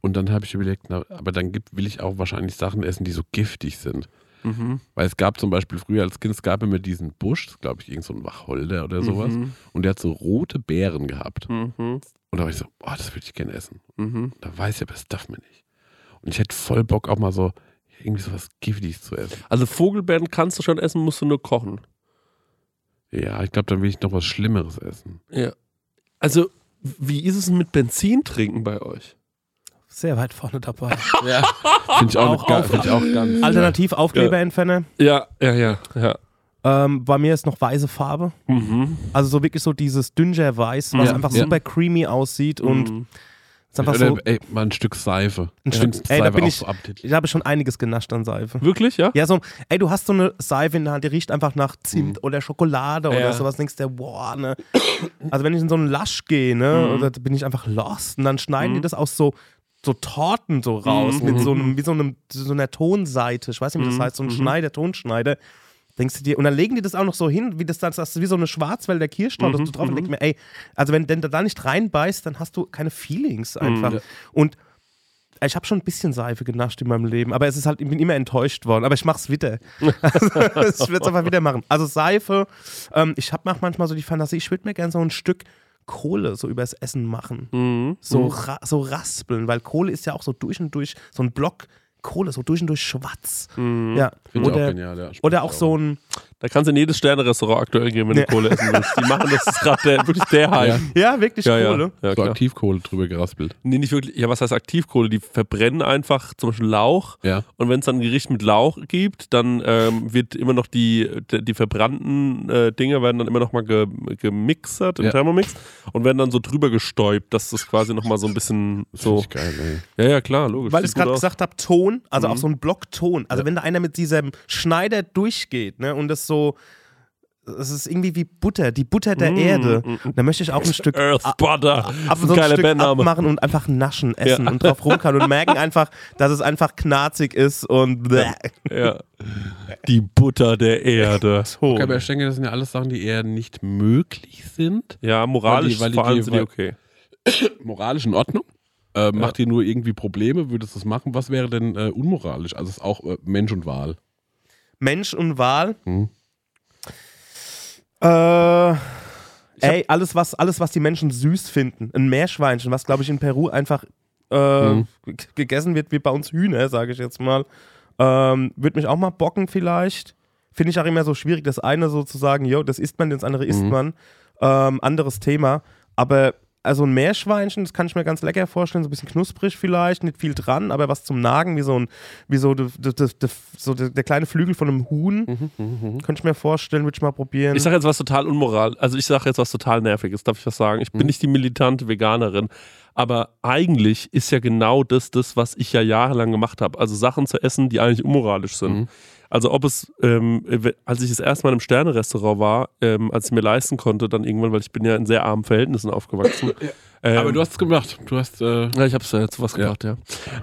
Und dann habe ich überlegt, na, aber dann gibt, will ich auch wahrscheinlich Sachen essen, die so giftig sind. Mhm. Weil es gab zum Beispiel früher als Kind, es gab immer diesen Busch, glaube ich, irgend so ein Wacholder oder sowas. Mhm. Und der hat so rote Beeren gehabt. Mhm. Und da war ich so, oh, das würde ich gerne essen. Mhm. Da weiß ich aber, das darf man nicht. Und ich hätte voll Bock auch mal so, irgendwie sowas Giftiges zu essen. Also Vogelbeeren kannst du schon essen, musst du nur kochen. Ja, ich glaube, dann will ich noch was Schlimmeres essen. Ja. Also, wie ist es mit Benzin trinken bei euch? Sehr weit vorne dabei. Ja. Finde ich auch, Auch ga- auf- find ich auch ganz. Alternativ Aufkleberentferner. Ja, ja, ja, ja. Ähm, bei mir ist noch weiße Farbe. Mhm. Also so wirklich so dieses Dünnger-Weiß, was Ja, einfach ja. super creamy aussieht und Mhm. ist einfach Oder, so. ey, mal ein Stück Seife. Ein Stück- find ey, da Seife bin ich-. Ich habe schon einiges genascht an Seife. Wirklich, ja? Ja, so, ey, du hast so eine Seife in der Hand, die riecht einfach nach Zimt oder Schokolade Ja. oder sowas. Denkst du, boah, ne. Also, wenn ich in so einen Lasch gehe, ne, Mhm. oder bin ich einfach lost. Und dann schneiden die Mhm. das aus so, so Torten so raus, Mhm. mit so einem, wie so einem, so einer Tonseite. Ich weiß nicht, wie das Mhm. heißt, so ein Mhm. Schneider, Tonschneider. Denkst du dir, und dann legen die das auch noch so hin, wie das, das, das ist wie so eine Schwarzwälder Kirschtorte Mhm, so drauf. Und mhm. denk mir, ey, also wenn, du da nicht reinbeißt, dann hast du keine Feelings einfach. Ja. Und ich habe schon ein bisschen Seife genascht in meinem Leben, aber es ist halt, ich bin immer enttäuscht worden. Aber ich mach's wieder. Also, ich würde es einfach wieder machen. Also Seife, ähm, ich habe manchmal so die Fantasie, ich würde mir gerne so ein Stück Kohle so übers Essen machen. Mhm. So, ra so raspeln, weil Kohle ist ja auch so durch und durch, so ein Block Kohle, so durch und durch schwarz. Mhm. Ja. Finde ich auch Oder, genial, ja. Oder auch so ein, Da kannst du in jedes Sterne-Restaurant aktuell gehen, wenn du Ja. Kohle essen willst. Die machen das ist gerade der, wirklich der Hype. ja, wirklich Ja, ja. Kohle. ja so. Aktivkohle drüber geraspelt. Nee, nicht wirklich. Ja, was heißt Aktivkohle? Die verbrennen einfach zum Beispiel Lauch. Ja. Und wenn es dann ein Gericht mit Lauch gibt, dann ähm, wird immer noch die, die, verbrannten äh, Dinge werden dann immer noch mal ge, gemixert im Ja. Thermomix und werden dann so drüber gestäubt, dass das quasi noch mal so ein bisschen so. Ich geil, ey. Ja, ja, klar, logisch. Weil ich gerade gesagt habe, Ton, also Mhm. auch so ein Block Ton. Also wenn da einer mit diesem Schneider durchgeht, ne, und das so, es ist irgendwie wie Butter, die Butter der Mm, Erde. mm, mm. Da möchte ich auch ein Stück Earth ab, Butter. ab, ist so ein Stück Bandname. abmachen und einfach naschen, essen Ja. und drauf rumkauen und merken einfach, dass es einfach knarzig ist und. Ja. Die Butter der Erde. Okay, aber ich denke, das sind ja alles Sachen, die eher nicht möglich sind. Ja, moralisch Weil die- weil die- vor allem die- sind die okay. Moralisch in Ordnung. Äh, Macht dir nur irgendwie Probleme, würdest du es machen? Was wäre denn äh, unmoralisch? Also es ist auch äh, Mensch und Wahl. Mensch und Wahl. Hm. Äh, ey, alles was, alles, was die Menschen süß finden. Ein Meerschweinchen, was glaube ich in Peru einfach äh, Mhm. gegessen wird wie bei uns Hühner, sage ich jetzt mal. Ähm, Würde mich auch mal bocken vielleicht. Finde ich auch immer so schwierig, das eine so zu sagen, jo, das isst man, das andere isst Mhm. man. Ähm, anderes Thema. Aber also ein Meerschweinchen, das kann ich mir ganz lecker vorstellen, so ein bisschen knusprig vielleicht, nicht viel dran, aber was zum Nagen, wie so ein, wie so, de, de, de, so de, der kleine Flügel von einem Huhn. Könnte ich mir vorstellen, würde ich mal probieren. Ich sage jetzt was total unmoral. Also ich sage jetzt was total nerviges. Darf ich was sagen? Ich bin Mhm. nicht die militante Veganerin, aber eigentlich ist ja genau das das, was ich ja jahrelang gemacht habe. Also Sachen zu essen, die eigentlich unmoralisch sind. Mhm. Also ob es, ähm, als ich das erste Mal im Sterne-Restaurant war, ähm, als ich mir leisten konnte, dann irgendwann, weil ich bin ja in sehr armen Verhältnissen aufgewachsen. Ähm, Aber du hast es gemacht. Du hast. Äh, ja, ich habe es ja zu was gebracht, ja.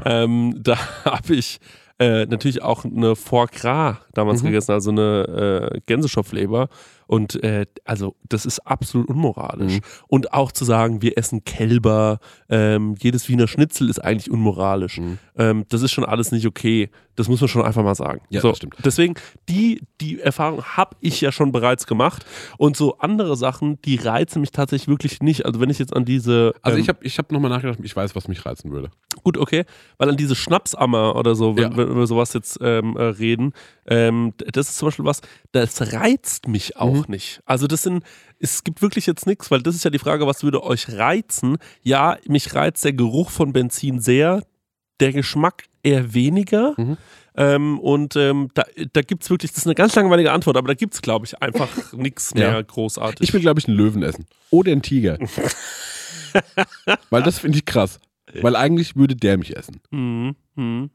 Ähm, da habe ich äh, natürlich auch eine Foie Gras damals Mhm. gegessen, also eine äh, Gänseschopfleber. Und äh, also das ist absolut unmoralisch. Mhm. Und auch zu sagen, wir essen Kälber, ähm, jedes Wiener Schnitzel ist eigentlich unmoralisch. Mhm. Ähm, das ist schon alles nicht okay. Das muss man schon einfach mal sagen. Ja, so, das stimmt. Deswegen, die, die Erfahrung habe ich ja schon bereits gemacht. Und so andere Sachen, die reizen mich tatsächlich wirklich nicht. Also wenn ich jetzt an diese. Also ähm, ich habe ich hab nochmal nachgedacht, ich weiß, was mich reizen würde. Gut, okay, weil an diese Schnapsammer oder so, wenn, Ja. wenn wir über sowas jetzt ähm, äh, reden, ähm, das ist zum Beispiel was, das reizt mich auch Mhm. nicht. Also das sind, es gibt wirklich jetzt nichts, weil das ist ja die Frage, was würde euch reizen? Ja, mich reizt der Geruch von Benzin sehr, der Geschmack eher weniger. Mhm. Ähm, und ähm, da, da gibt es wirklich, das ist eine ganz langweilige Antwort, aber da gibt es, glaube ich, einfach nichts mehr Ja. großartig. Ich will, glaube ich, einen Löwen essen. Oder einen Tiger. Weil das finde ich krass. Weil eigentlich würde der mich essen. Mhm. Mhm.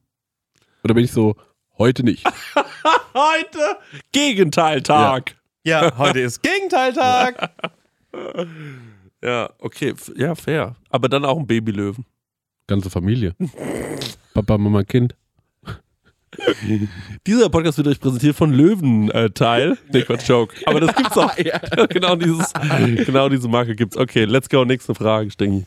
Oder bin ich so, heute nicht. Heute Gegenteiltag. Ja, heute ist Gegenteiltag. Ja, okay, ja, fair. Aber dann auch ein Babylöwen. Ganze Familie. Papa, Mama, Kind. Dieser Podcast wird euch präsentiert von Löwenteil. nee, Quatsch, Joke. Aber das gibt's auch. genau, dieses, genau diese Marke gibt's. Okay, let's go. Nächste Frage, Stengi.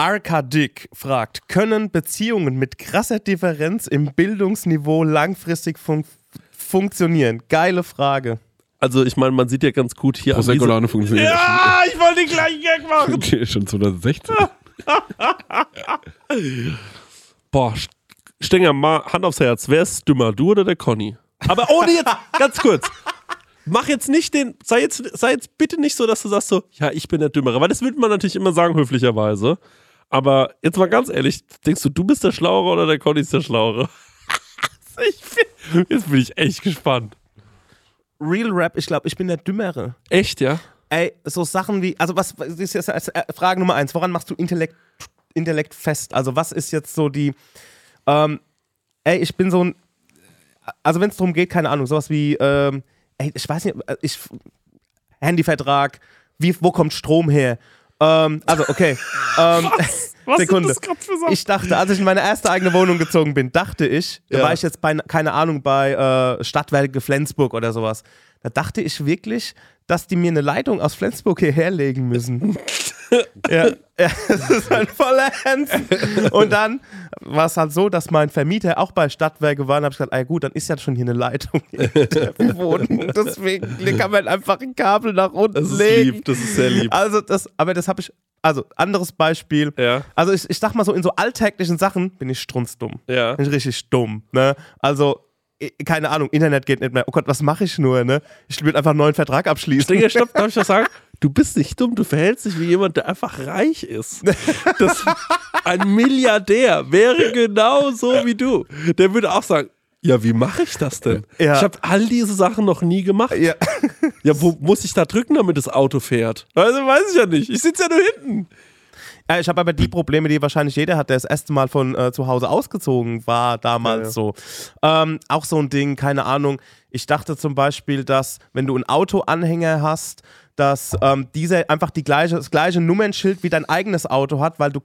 Arkadik fragt, können Beziehungen mit krasser Differenz im Bildungsniveau langfristig fun funktionieren? Geile Frage. Also, ich meine, man sieht ja ganz gut hier Laune funktioniert. Ja, ich wollte den gleichen Gag machen. Okay, schon 2016. Boah, St- Stenger, mal Hand aufs Herz. Wer ist dümmer, du oder der Conny? Aber ohne jetzt, ganz kurz. Mach jetzt nicht den, sei jetzt, sei jetzt bitte nicht so, dass du sagst so, ja, ich bin der Dümmere. Weil das würde man natürlich immer sagen, höflicherweise. Aber jetzt mal ganz ehrlich, denkst du, du bist der Schlauere oder der Conny ist der Schlauere? bin, jetzt bin ich echt gespannt. Real Rap, ich glaube, ich bin der Dümmere. Echt, ja? Ey, so Sachen wie, also was was ist jetzt äh, Frage Nummer eins, woran machst du Intellekt, Intellekt fest? Also was ist jetzt so die, ähm, ey, ich bin so ein, also wenn es darum geht, keine Ahnung, sowas wie, ähm, ey, ich weiß nicht, äh, ich, Handyvertrag, wie, wo kommt Strom her? Ähm, also, okay. Ähm, Was Sekunde. sind das gerade für Sachen? Ich dachte, als ich in meine erste eigene Wohnung gezogen bin, dachte ich, da Ja. war ich jetzt bei, keine Ahnung, bei äh, Stadtwerke Flensburg oder sowas. Da dachte ich wirklich, dass die mir eine Leitung aus Flensburg hierher legen müssen. ja, ja, das ist ein voller Ernst. Und dann war es halt so, dass mein Vermieter auch bei Stadtwerke war. Und habe ich gesagt, ah gut, dann ist ja schon hier eine Leitung in Wohnung. Deswegen kann man einfach ein Kabel nach unten Das ist legen. lieb, das ist sehr lieb. Also das, aber das habe ich, also anderes Beispiel. Ja, Also ich, ich sag mal so, in so alltäglichen Sachen bin ich strunzdumm. ja. Bin ich richtig dumm, ne? Also, keine Ahnung, Internet geht nicht mehr. Oh Gott, was mache ich nur, ne? Ich will einfach einen neuen Vertrag abschließen. Stenger, stopp, darf ich was sagen? Du bist nicht dumm, du verhältst dich wie jemand, der einfach reich ist. Das, ein Milliardär wäre genau so wie du. Der würde auch sagen, ja, wie mache ich das denn? Ja. Ich habe all diese Sachen noch nie gemacht. Ja. Ja, wo muss ich da drücken, damit das Auto fährt? Also weiß ich ja nicht. Ich sitze ja nur hinten. Ja, ich habe aber die Probleme, die wahrscheinlich jeder hat, der das erste Mal von äh, zu Hause ausgezogen war, damals Ja, ja. so. Ähm, auch so ein Ding, keine Ahnung. Ich dachte zum Beispiel, dass wenn du einen Autoanhänger hast, dass ähm, dieser einfach die gleiche, das gleiche Nummernschild wie dein eigenes Auto hat, weil du.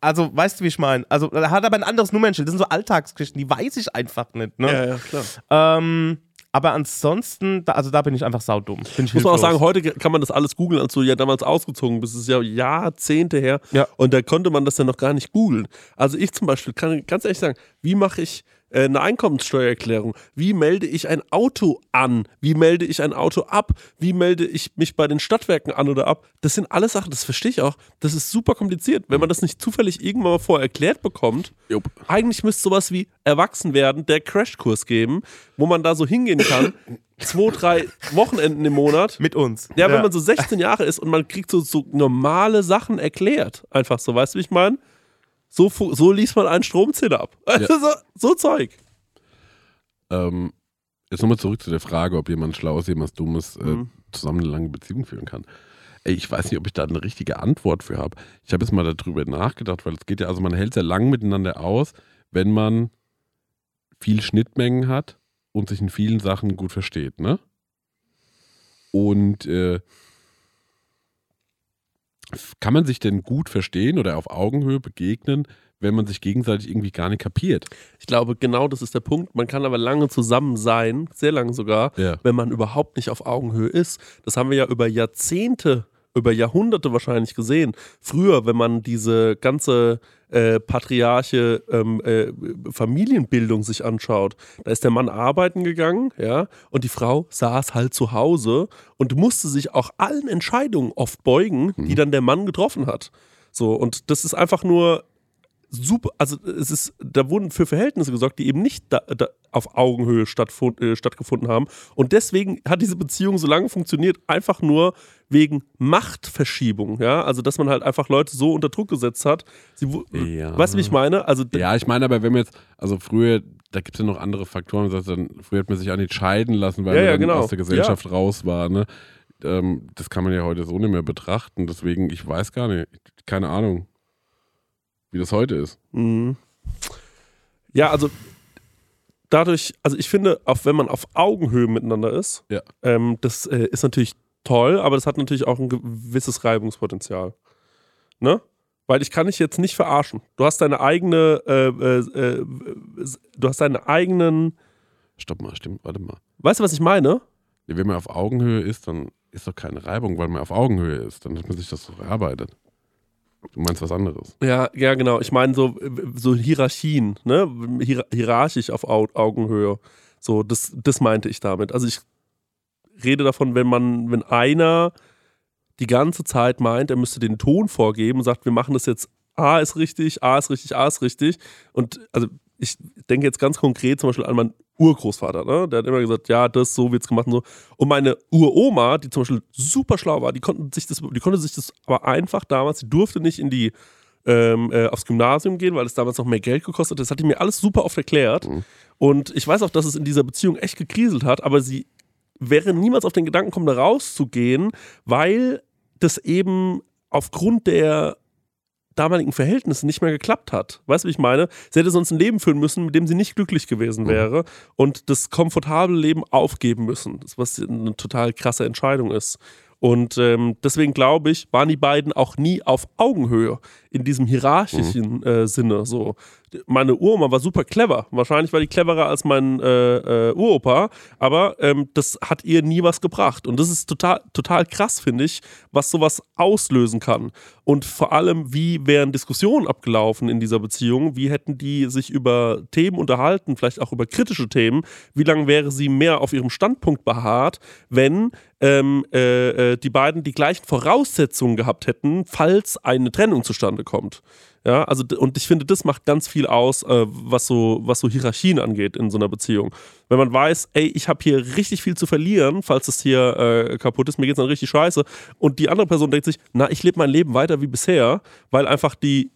Also, weißt du, wie ich meine? Also, er hat aber ein anderes Nummernschild. Das sind so Alltagsgeschichten, die weiß ich einfach nicht. Ne? ja, klar. Ähm, aber ansonsten, da, also da bin ich einfach saudumm. Bin ich Muss man auch hilflos. sagen, heute kann man das alles googeln, als du ja damals ausgezogen bist. Das ist ja Jahrzehnte her. Ja. Und da konnte man das ja noch gar nicht googeln. Also ich zum Beispiel kann ganz ehrlich sagen, wie mache ich eine Einkommenssteuererklärung? Wie melde ich ein Auto an? Wie melde ich ein Auto ab? Wie melde ich mich bei den Stadtwerken an oder ab? Das sind alles Sachen, das verstehe ich auch. Das ist super kompliziert. Wenn man das nicht zufällig irgendwann mal vorher erklärt bekommt, Jupp. eigentlich müsste sowas wie Erwachsenwerden der Crashkurs geben, wo man da so hingehen kann, zwei, drei Wochenenden im Monat. Mit uns. Ja, wenn man so 16 Jahre ist und man kriegt so, so normale Sachen erklärt. Einfach so, weißt du, wie ich meine? So, so liest man einen Stromzähler ab. Also so, so Zeug. Ähm, jetzt nochmal zurück zu der Frage, ob jemand Schlaues, jemand Dummes äh, Mhm. zusammen eine lange Beziehung führen kann. Ey, ich weiß nicht, ob ich da eine richtige Antwort für habe. Ich habe jetzt mal darüber nachgedacht, weil es geht ja, also man hält sehr lang miteinander aus, wenn man viel Schnittmengen hat und sich in vielen Sachen gut versteht, ne? Und äh, kann man sich denn gut verstehen oder auf Augenhöhe begegnen, wenn man sich gegenseitig irgendwie gar nicht kapiert. Ich glaube, genau das ist der Punkt. Man kann aber lange zusammen sein, sehr lange sogar, Ja. wenn man überhaupt nicht auf Augenhöhe ist. Das haben wir ja über Jahrzehnte, über Jahrhunderte wahrscheinlich gesehen. Früher, wenn man diese ganze äh, patriarche ähm, äh, Familienbildung sich anschaut, da ist der Mann arbeiten gegangen, ja, und die Frau saß halt zu Hause und musste sich auch allen Entscheidungen oft beugen, die dann der Mann getroffen hat. So, und das ist einfach nur super, also es ist, da wurden für Verhältnisse gesorgt, die eben nicht da, da auf Augenhöhe stattfund, äh, stattgefunden haben. Und deswegen hat diese Beziehung so lange funktioniert, einfach nur wegen Machtverschiebung, ja. Also dass man halt einfach Leute so unter Druck gesetzt hat. Sie, wu- Ja. Weißt du, wie ich meine? Also Ja, ich meine aber, wenn man jetzt, also früher, da gibt es ja noch andere Faktoren, das heißt, dann, früher hat man sich auch nicht scheiden lassen, weil Ja, man ja, genau. aus der Gesellschaft raus war. Ne? Ähm, das kann man ja heute so nicht mehr betrachten. Deswegen, ich weiß gar nicht, keine Ahnung, wie das heute ist. Mhm. Ja, also dadurch, also ich finde, auch wenn man auf Augenhöhe miteinander ist, Ja. ähm, das äh, ist natürlich toll, aber das hat natürlich auch ein gewisses Reibungspotenzial. Ne? Weil ich kann dich jetzt nicht verarschen. Du hast deine eigene, äh, äh, äh, du hast deine eigenen, Stopp mal, stimmt, warte mal. weißt du, was ich meine? Wenn man auf Augenhöhe ist, dann ist doch keine Reibung, weil man auf Augenhöhe ist. Dann hat man sich das so erarbeitet. Du meinst was anderes. Ja, ja, genau. Ich meine so, so Hierarchien, ne? Hier, hierarchisch auf Au Augenhöhe. So, das, das meinte ich damit. Also ich rede davon, wenn man, wenn einer die ganze Zeit meint, er müsste den Ton vorgeben und sagt, wir machen das jetzt, A ist richtig, A ist richtig, A ist richtig. Und also ich denke jetzt ganz konkret zum Beispiel an meinen Urgroßvater, ne? Der hat immer gesagt, ja, das, so wird's gemacht und so. Und meine Uroma, die zum Beispiel super schlau war, die konnten sich das, die konnte sich das aber einfach damals, die durfte nicht in die ähm, äh, aufs Gymnasium gehen, weil es damals noch mehr Geld gekostet hat. Das hat die mir alles super oft erklärt. Und ich weiß auch, dass es in dieser Beziehung echt gekriselt hat, aber sie wäre niemals auf den Gedanken gekommen, da rauszugehen, weil das eben aufgrund der damaligen Verhältnisse nicht mehr geklappt hat. Weißt du, wie ich meine? Sie hätte sonst ein Leben führen müssen, mit dem sie nicht glücklich gewesen wäre und das komfortable Leben aufgeben müssen. Das, was eine total krasse Entscheidung ist. Und ähm, deswegen glaube ich, waren die beiden auch nie auf Augenhöhe in diesem hierarchischen äh, Sinne. So, meine Uroma war super clever. Wahrscheinlich war die cleverer als mein äh, äh, Uropa, aber ähm, das hat ihr nie was gebracht. Und das ist total, total krass, finde ich, was sowas auslösen kann. Und vor allem, wie wären Diskussionen abgelaufen in dieser Beziehung? Wie hätten die sich über Themen unterhalten, vielleicht auch über kritische Themen? Wie lange wäre sie mehr auf ihrem Standpunkt beharrt, wenn ähm, äh, äh, die beiden die gleichen Voraussetzungen gehabt hätten, falls eine Trennung zustande kommt? Ja, also und ich finde, das macht ganz viel aus, äh, was so was so Hierarchien angeht in so einer Beziehung. Wenn man weiß, ey, ich habe hier richtig viel zu verlieren, falls es hier äh, kaputt ist, mir geht's dann richtig scheiße und die andere Person denkt sich, na, ich lebe mein Leben weiter wie bisher, weil einfach die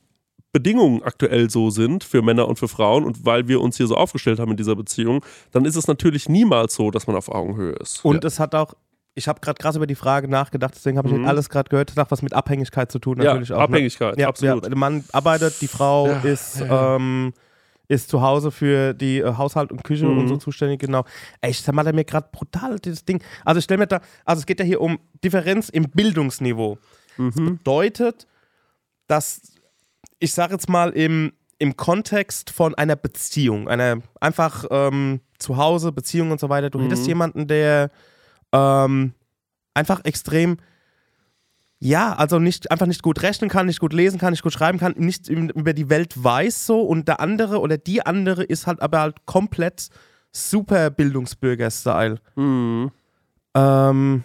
Bedingungen aktuell so sind für Männer und für Frauen und weil wir uns hier so aufgestellt haben in dieser Beziehung, dann ist es natürlich niemals so, dass man auf Augenhöhe ist. Und es hat auch, ich habe gerade krass über die Frage nachgedacht, deswegen habe ich Mhm. alles gerade gehört, das hat was mit Abhängigkeit zu tun, ja, natürlich auch. ne? Abhängigkeit, Ja, absolut. Ja, der Mann arbeitet, die Frau Ja, ist, ja. Ähm, ist zu Hause für die äh, Haushalt und Küche Mhm. und so zuständig, genau. Ey, ich mal, mir gerade brutal dieses Ding. Also ich stelle mir da, also es geht ja hier um Differenz im Bildungsniveau. Das Mhm. bedeutet, dass, ich sage jetzt mal, im, im Kontext von einer Beziehung, einer einfach ähm, zu Hause, Beziehung und so weiter, du hättest Mhm. jemanden, der ähm, einfach extrem ja, also nicht, einfach nicht gut rechnen kann, nicht gut lesen kann, nicht gut schreiben kann, nicht über die Welt weiß so und der andere oder die andere ist halt aber halt komplett super Bildungsbürger-Style. Mhm. Ähm,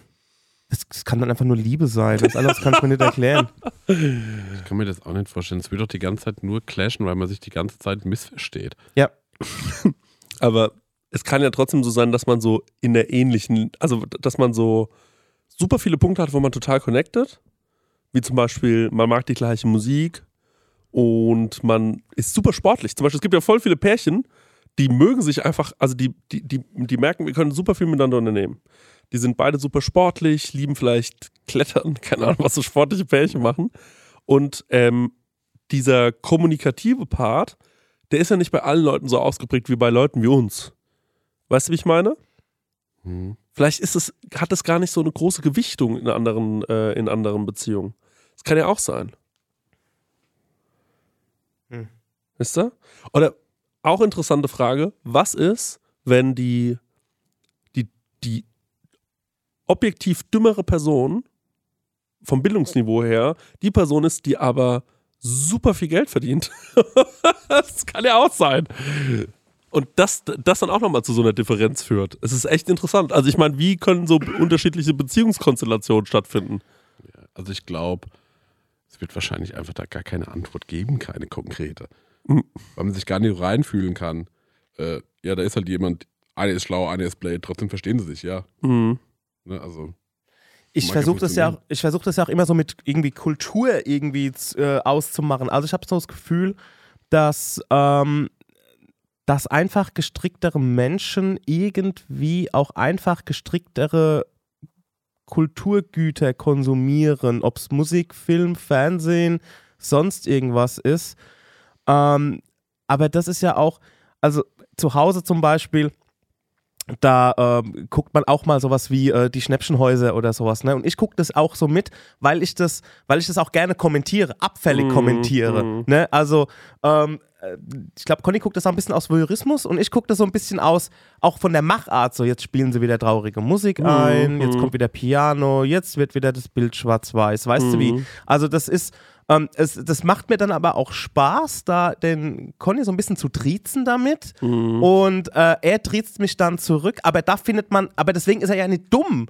das, das kann dann einfach nur Liebe sein. Das alles kann ich mir nicht erklären. Ich kann mir das auch nicht vorstellen. Es wird doch die ganze Zeit nur clashen, weil man sich die ganze Zeit missversteht. Ja. Aber es kann ja trotzdem so sein, dass man so in der ähnlichen, also dass man so super viele Punkte hat, wo man total connected. Wie zum Beispiel, man mag die gleiche Musik und man ist super sportlich. Zum Beispiel, es gibt ja voll viele Pärchen, die mögen sich einfach, also die, die, die, die merken, wir können super viel miteinander unternehmen. Die sind beide super sportlich, lieben vielleicht Klettern, keine Ahnung, was so sportliche Pärchen machen. Und ähm, dieser kommunikative Part, der ist ja nicht bei allen Leuten so ausgeprägt wie bei Leuten wie uns. Weißt du, wie ich meine? Hm. Vielleicht ist es, hat es gar nicht so eine große Gewichtung in anderen, äh, in anderen Beziehungen. Das kann ja auch sein. Wisst ihr? Oder auch interessante Frage, was ist, wenn die, die, die objektiv dümmere Person vom Bildungsniveau her die Person ist, die aber super viel Geld verdient. das kann ja auch sein. Und das, das dann auch nochmal zu so einer Differenz führt. Es ist echt interessant. Also ich meine, wie können so unterschiedliche Beziehungskonstellationen stattfinden? Also ich glaube, es wird wahrscheinlich einfach da gar keine Antwort geben, keine konkrete. Mhm. Weil man sich gar nicht reinfühlen kann. Äh, ja, da ist halt jemand, eine ist schlau, eine ist blöd, trotzdem verstehen sie sich, ja. Mhm. Ne, also, Ich ja versuche das ja, auch- funktionieren. ich versuche das ja auch immer so mit irgendwie Kultur irgendwie äh, auszumachen. Also ich habe so das Gefühl, dass, ähm, dass einfach gestricktere Menschen irgendwie auch einfach gestricktere Kulturgüter konsumieren, ob es Musik, Film, Fernsehen, sonst irgendwas ist. Ähm, aber das ist ja auch, also zu Hause zum Beispiel, da ähm, guckt man auch mal sowas wie äh, die Schnäppchenhäuser oder sowas. Ne? Und ich gucke das auch so mit, weil ich das, weil ich das auch gerne kommentiere, abfällig Mhm, kommentiere. mhm. Ne? Also ähm, äh, ich glaube, Conny guckt das auch ein bisschen aus Voyeurismus und ich gucke das so ein bisschen aus, auch von der Machart. So, jetzt spielen sie wieder traurige Musik Mhm, ein, jetzt mhm. kommt wieder Piano, jetzt wird wieder das Bild schwarz-weiß. Weißt du wie? Mhm. Also das ist, ähm, es, das macht mir dann aber auch Spaß, da den Conny so ein bisschen zu triezen damit. Mhm. Und äh, er triezt mich dann zurück, aber da findet man, aber deswegen ist er ja nicht dumm.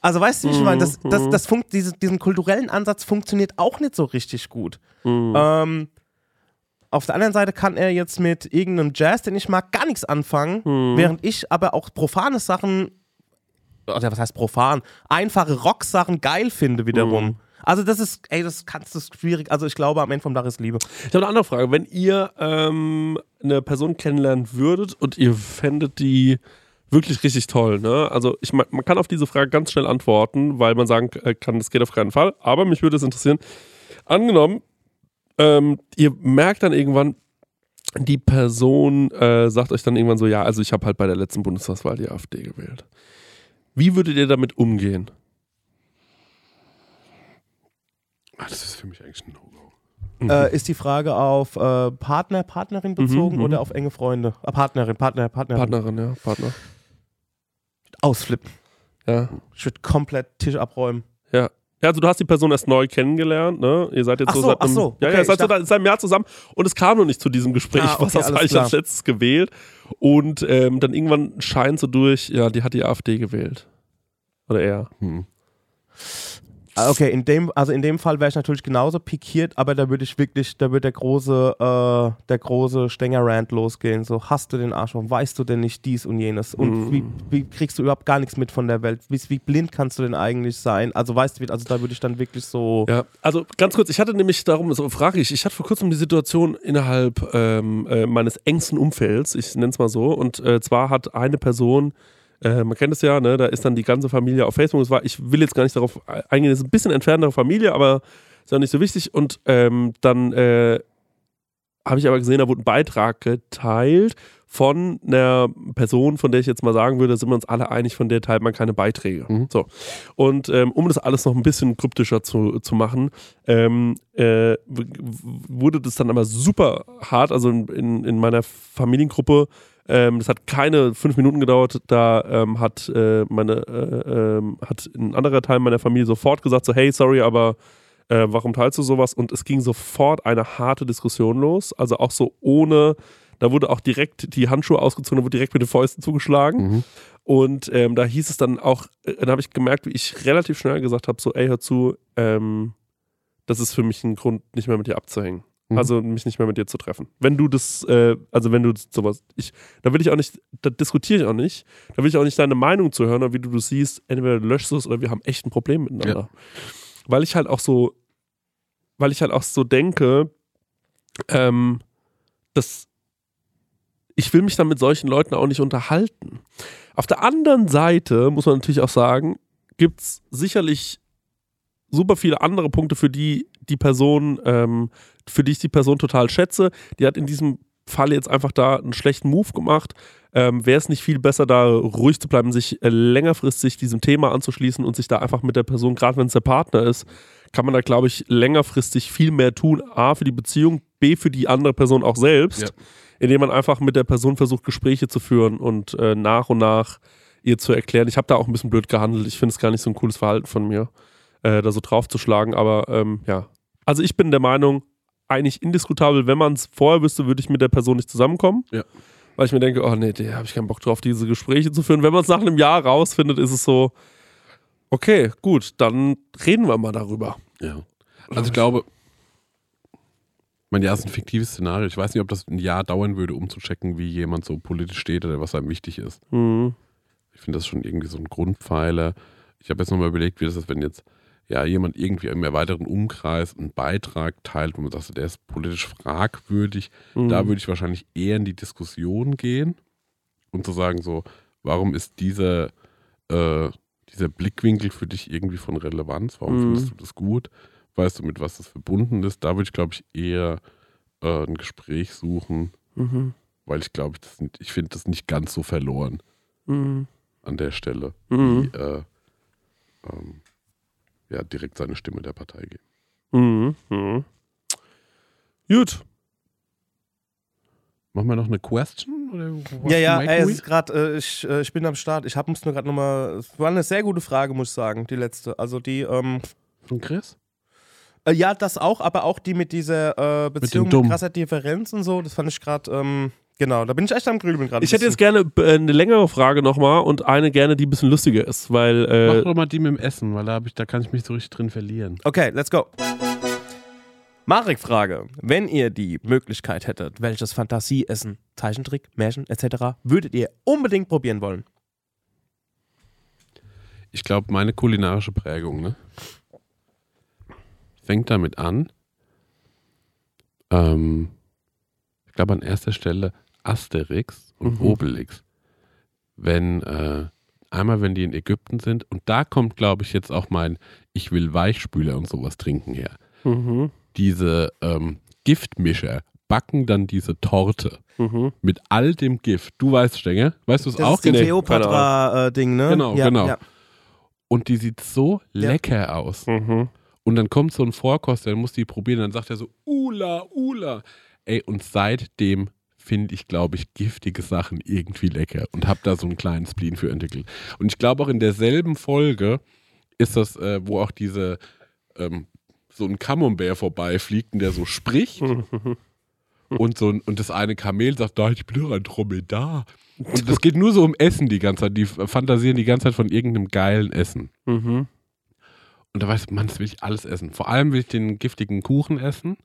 Also weißt du, wie ich meine, das, Mhm. das, das funkt, diese, diesen kulturellen Ansatz funktioniert auch nicht so richtig gut. Mhm. Ähm, auf der anderen Seite kann er jetzt mit irgendeinem Jazz, den ich mag, gar nichts anfangen, Mhm. während ich aber auch profane Sachen, oder was heißt profan, einfache Rock-Sachen geil finde wiederum. Mhm. Also das ist, ey, das kannst du schwierig, also ich glaube am Ende vom Tag ist Liebe. Ich habe eine andere Frage. Wenn ihr ähm, eine Person kennenlernen würdet und ihr fändet die wirklich richtig toll, ne? Also ich man kann auf diese Frage ganz schnell antworten, weil man sagen äh, kann, das geht auf keinen Fall. Aber mich würde es interessieren. Angenommen, ähm, ihr merkt dann irgendwann, die Person äh, sagt euch dann irgendwann so, ja, also ich habe halt bei der letzten Bundestagswahl die AfD gewählt. Wie würdet ihr damit umgehen? Ah, das ist für mich eigentlich ein No-Go. Äh, ist die Frage auf äh, Partner, Partnerin bezogen Mhm, oder mhm. auf enge Freunde? Äh, Partnerin, Partner, Partnerin. Partnerin, ja, Partner. Ausflippen. Ja. Ich würde komplett Tisch abräumen. Ja. Ja, also du hast die Person erst neu kennengelernt, ne? Ihr seid jetzt Ach so, so, seit ach einem, so, Ja, okay, ja, ich so dachte- seit einem Jahr zusammen und es kam noch nicht zu diesem Gespräch. Ah, okay, was hast du eigentlich als letztes gewählt? Und ähm, dann irgendwann scheint so durch, ja, die hat die AfD gewählt. Oder er. Hm. Ah, Okay, in dem, also in dem Fall wäre ich natürlich genauso pikiert, aber da würde ich wirklich, da würde der große, äh, der große Stenger-Rant losgehen. So, hast du den Arsch, warum weißt du denn nicht dies und jenes? Und Mhm. wie, wie kriegst du überhaupt gar nichts mit von der Welt? Wie, wie blind kannst du denn eigentlich sein? Also weißt du, also da würde ich dann wirklich so. Ja, also ganz kurz, ich hatte nämlich darum, so frage ich, ich hatte vor kurzem die Situation innerhalb ähm, äh, meines engsten Umfelds, ich nenne es mal so, und äh, zwar hat eine Person, äh, man kennt es ja, ne, da ist dann die ganze Familie auf Facebook, es war, ich will jetzt gar nicht darauf eingehen, es ist ein bisschen entferntere Familie, aber ist ja nicht so wichtig und ähm, dann äh, habe ich aber gesehen, da wurde ein Beitrag geteilt von einer Person, von der ich jetzt mal sagen würde, sind wir uns alle einig, von der teilt man keine Beiträge. Mhm. So. Und ähm, um das alles noch ein bisschen kryptischer zu, zu machen, ähm, äh, wurde das dann aber super hart. Also in, in meiner Familiengruppe, ähm, das hat keine fünf Minuten gedauert, da ähm, hat äh, meine, äh, ähm, hat ein anderer Teil meiner Familie sofort gesagt: so, hey, sorry, aber äh, warum teilst du sowas? Und es ging sofort eine harte Diskussion los. Also auch so ohne, da wurde auch direkt die Handschuhe ausgezogen, da wurde direkt mit den Fäusten zugeschlagen. Mhm. Und ähm, da hieß es dann auch, äh, dann habe ich gemerkt, wie ich relativ schnell gesagt habe: so, ey, hör zu, ähm, das ist für mich ein Grund, nicht mehr mit dir abzuhängen. Mhm. Also mich nicht mehr mit dir zu treffen. Wenn du das, äh, also wenn du sowas, ich, da will ich auch nicht, da diskutiere ich auch nicht, da will ich auch nicht deine Meinung zu hören, oder wie du das siehst, entweder du löschst es oder wir haben echt ein Problem miteinander. Weil ich halt auch so, weil ich halt auch so denke, ähm, dass ich will mich dann mit solchen Leuten auch nicht unterhalten. Auf der anderen Seite muss man natürlich auch sagen, gibt es sicherlich super viele andere Punkte, für die die Person, ähm, für die ich die Person total schätze. Die hat in diesem Fall jetzt einfach da einen schlechten Move gemacht. Ähm, Wäre es nicht viel besser, da ruhig zu bleiben, sich äh, längerfristig diesem Thema anzuschließen und sich da einfach mit der Person, gerade wenn es der Partner ist, kann man da, glaube ich, längerfristig viel mehr tun. A, für die Beziehung, B, für die andere Person auch selbst, Ja. indem man einfach mit der Person versucht, Gespräche zu führen und äh, nach und nach ihr zu erklären. Ich habe da auch ein bisschen blöd gehandelt. Ich finde es gar nicht so ein cooles Verhalten von mir, äh, da so draufzuschlagen. Aber ähm, ja, also ich bin der Meinung, eigentlich indiskutabel, wenn man es vorher wüsste, würde ich mit der Person nicht zusammenkommen. Ja. Weil ich mir denke, oh nee, da habe ich keinen Bock drauf, diese Gespräche zu führen. Wenn man es nach einem Jahr rausfindet, ist es so, okay, gut, dann reden wir mal darüber. Ja. Also ich glaube, mein ja, ist ein fiktives Szenario. Ich weiß nicht, ob das ein Jahr dauern würde, um zu checken, wie jemand so politisch steht oder was einem wichtig ist. Mhm. Ich finde das schon irgendwie so ein Grundpfeiler. Ich habe jetzt nochmal überlegt, wie das ist, wenn jetzt ja jemand irgendwie im erweiterten Umkreis einen Beitrag teilt, wo man sagt, der ist politisch fragwürdig. Mhm. Da würde ich wahrscheinlich eher in die Diskussion gehen und zu sagen, so, warum ist dieser, äh, dieser Blickwinkel für dich irgendwie von Relevanz? Warum Mhm. findest du das gut? Weißt du, mit was das verbunden ist? Da würde ich, glaube ich, eher äh, ein Gespräch suchen, Mhm. weil ich glaube, sind- ich finde das nicht ganz so verloren Mhm. an der Stelle, Mhm. wie äh, ähm, ja, direkt seine Stimme der Partei geben. Mhm. Mhm. Gut. Machen wir noch eine Question? Ja, ja, ey, es ist gerade, äh, ich, äh, ich bin am Start. Ich habe uns nur gerade nochmal, es war eine sehr gute Frage, muss ich sagen, die letzte. Also die, ähm, Von Chris? äh, ja, das auch, aber auch die mit dieser äh, Beziehung mit, Dumm. krasser Differenz und so, das fand ich gerade, ähm, genau, da bin ich echt am Grübeln gerade. Ich hätte jetzt gerne äh, eine längere Frage nochmal und eine gerne, die ein bisschen lustiger ist, weil Mach äh, doch mal die mit dem Essen, weil da, ich, da kann ich mich so richtig drin verlieren. Okay, let's go. Marek-Frage. Wenn ihr die Möglichkeit hättet, welches Fantasieessen, Zeichentrick, Märchen etc. würdet ihr unbedingt probieren wollen? Ich glaube, meine kulinarische Prägung, ne? Fängt damit an. Ähm, ich glaube an erster Stelle Asterix und Mhm. Obelix. Wenn, äh, einmal wenn die in Ägypten sind, und da kommt, glaube ich, jetzt auch mein Ich will Weichspüler und sowas trinken her. mhm. Diese ähm, Giftmischer backen dann diese Torte Mhm. mit all dem Gift. Du weißt, Stenger, weißt du es Das auch? ist die Nee, Cleopatra-Ding, ne? Genau, ja, genau. Ja. Und die sieht so Ja. lecker aus. Mhm. Und dann kommt so ein Vorkoster, dann muss die probieren, dann sagt er so, Ula, Ula. Ey, und seitdem finde ich, glaube ich, giftige Sachen irgendwie lecker und habe da so einen kleinen Spleen für entwickelt. Und ich glaube auch in derselben Folge ist das, äh, wo auch diese, ähm, so ein Camembert vorbeifliegt und der so spricht und so ein, und das eine Kamel sagt, da, ich bin doch ein Dromedar. Und es geht nur so um Essen die ganze Zeit. Die fantasieren die ganze Zeit von irgendeinem geilen Essen. Mhm. Und da weiß man, das will ich alles essen. Vor allem will ich den giftigen Kuchen essen,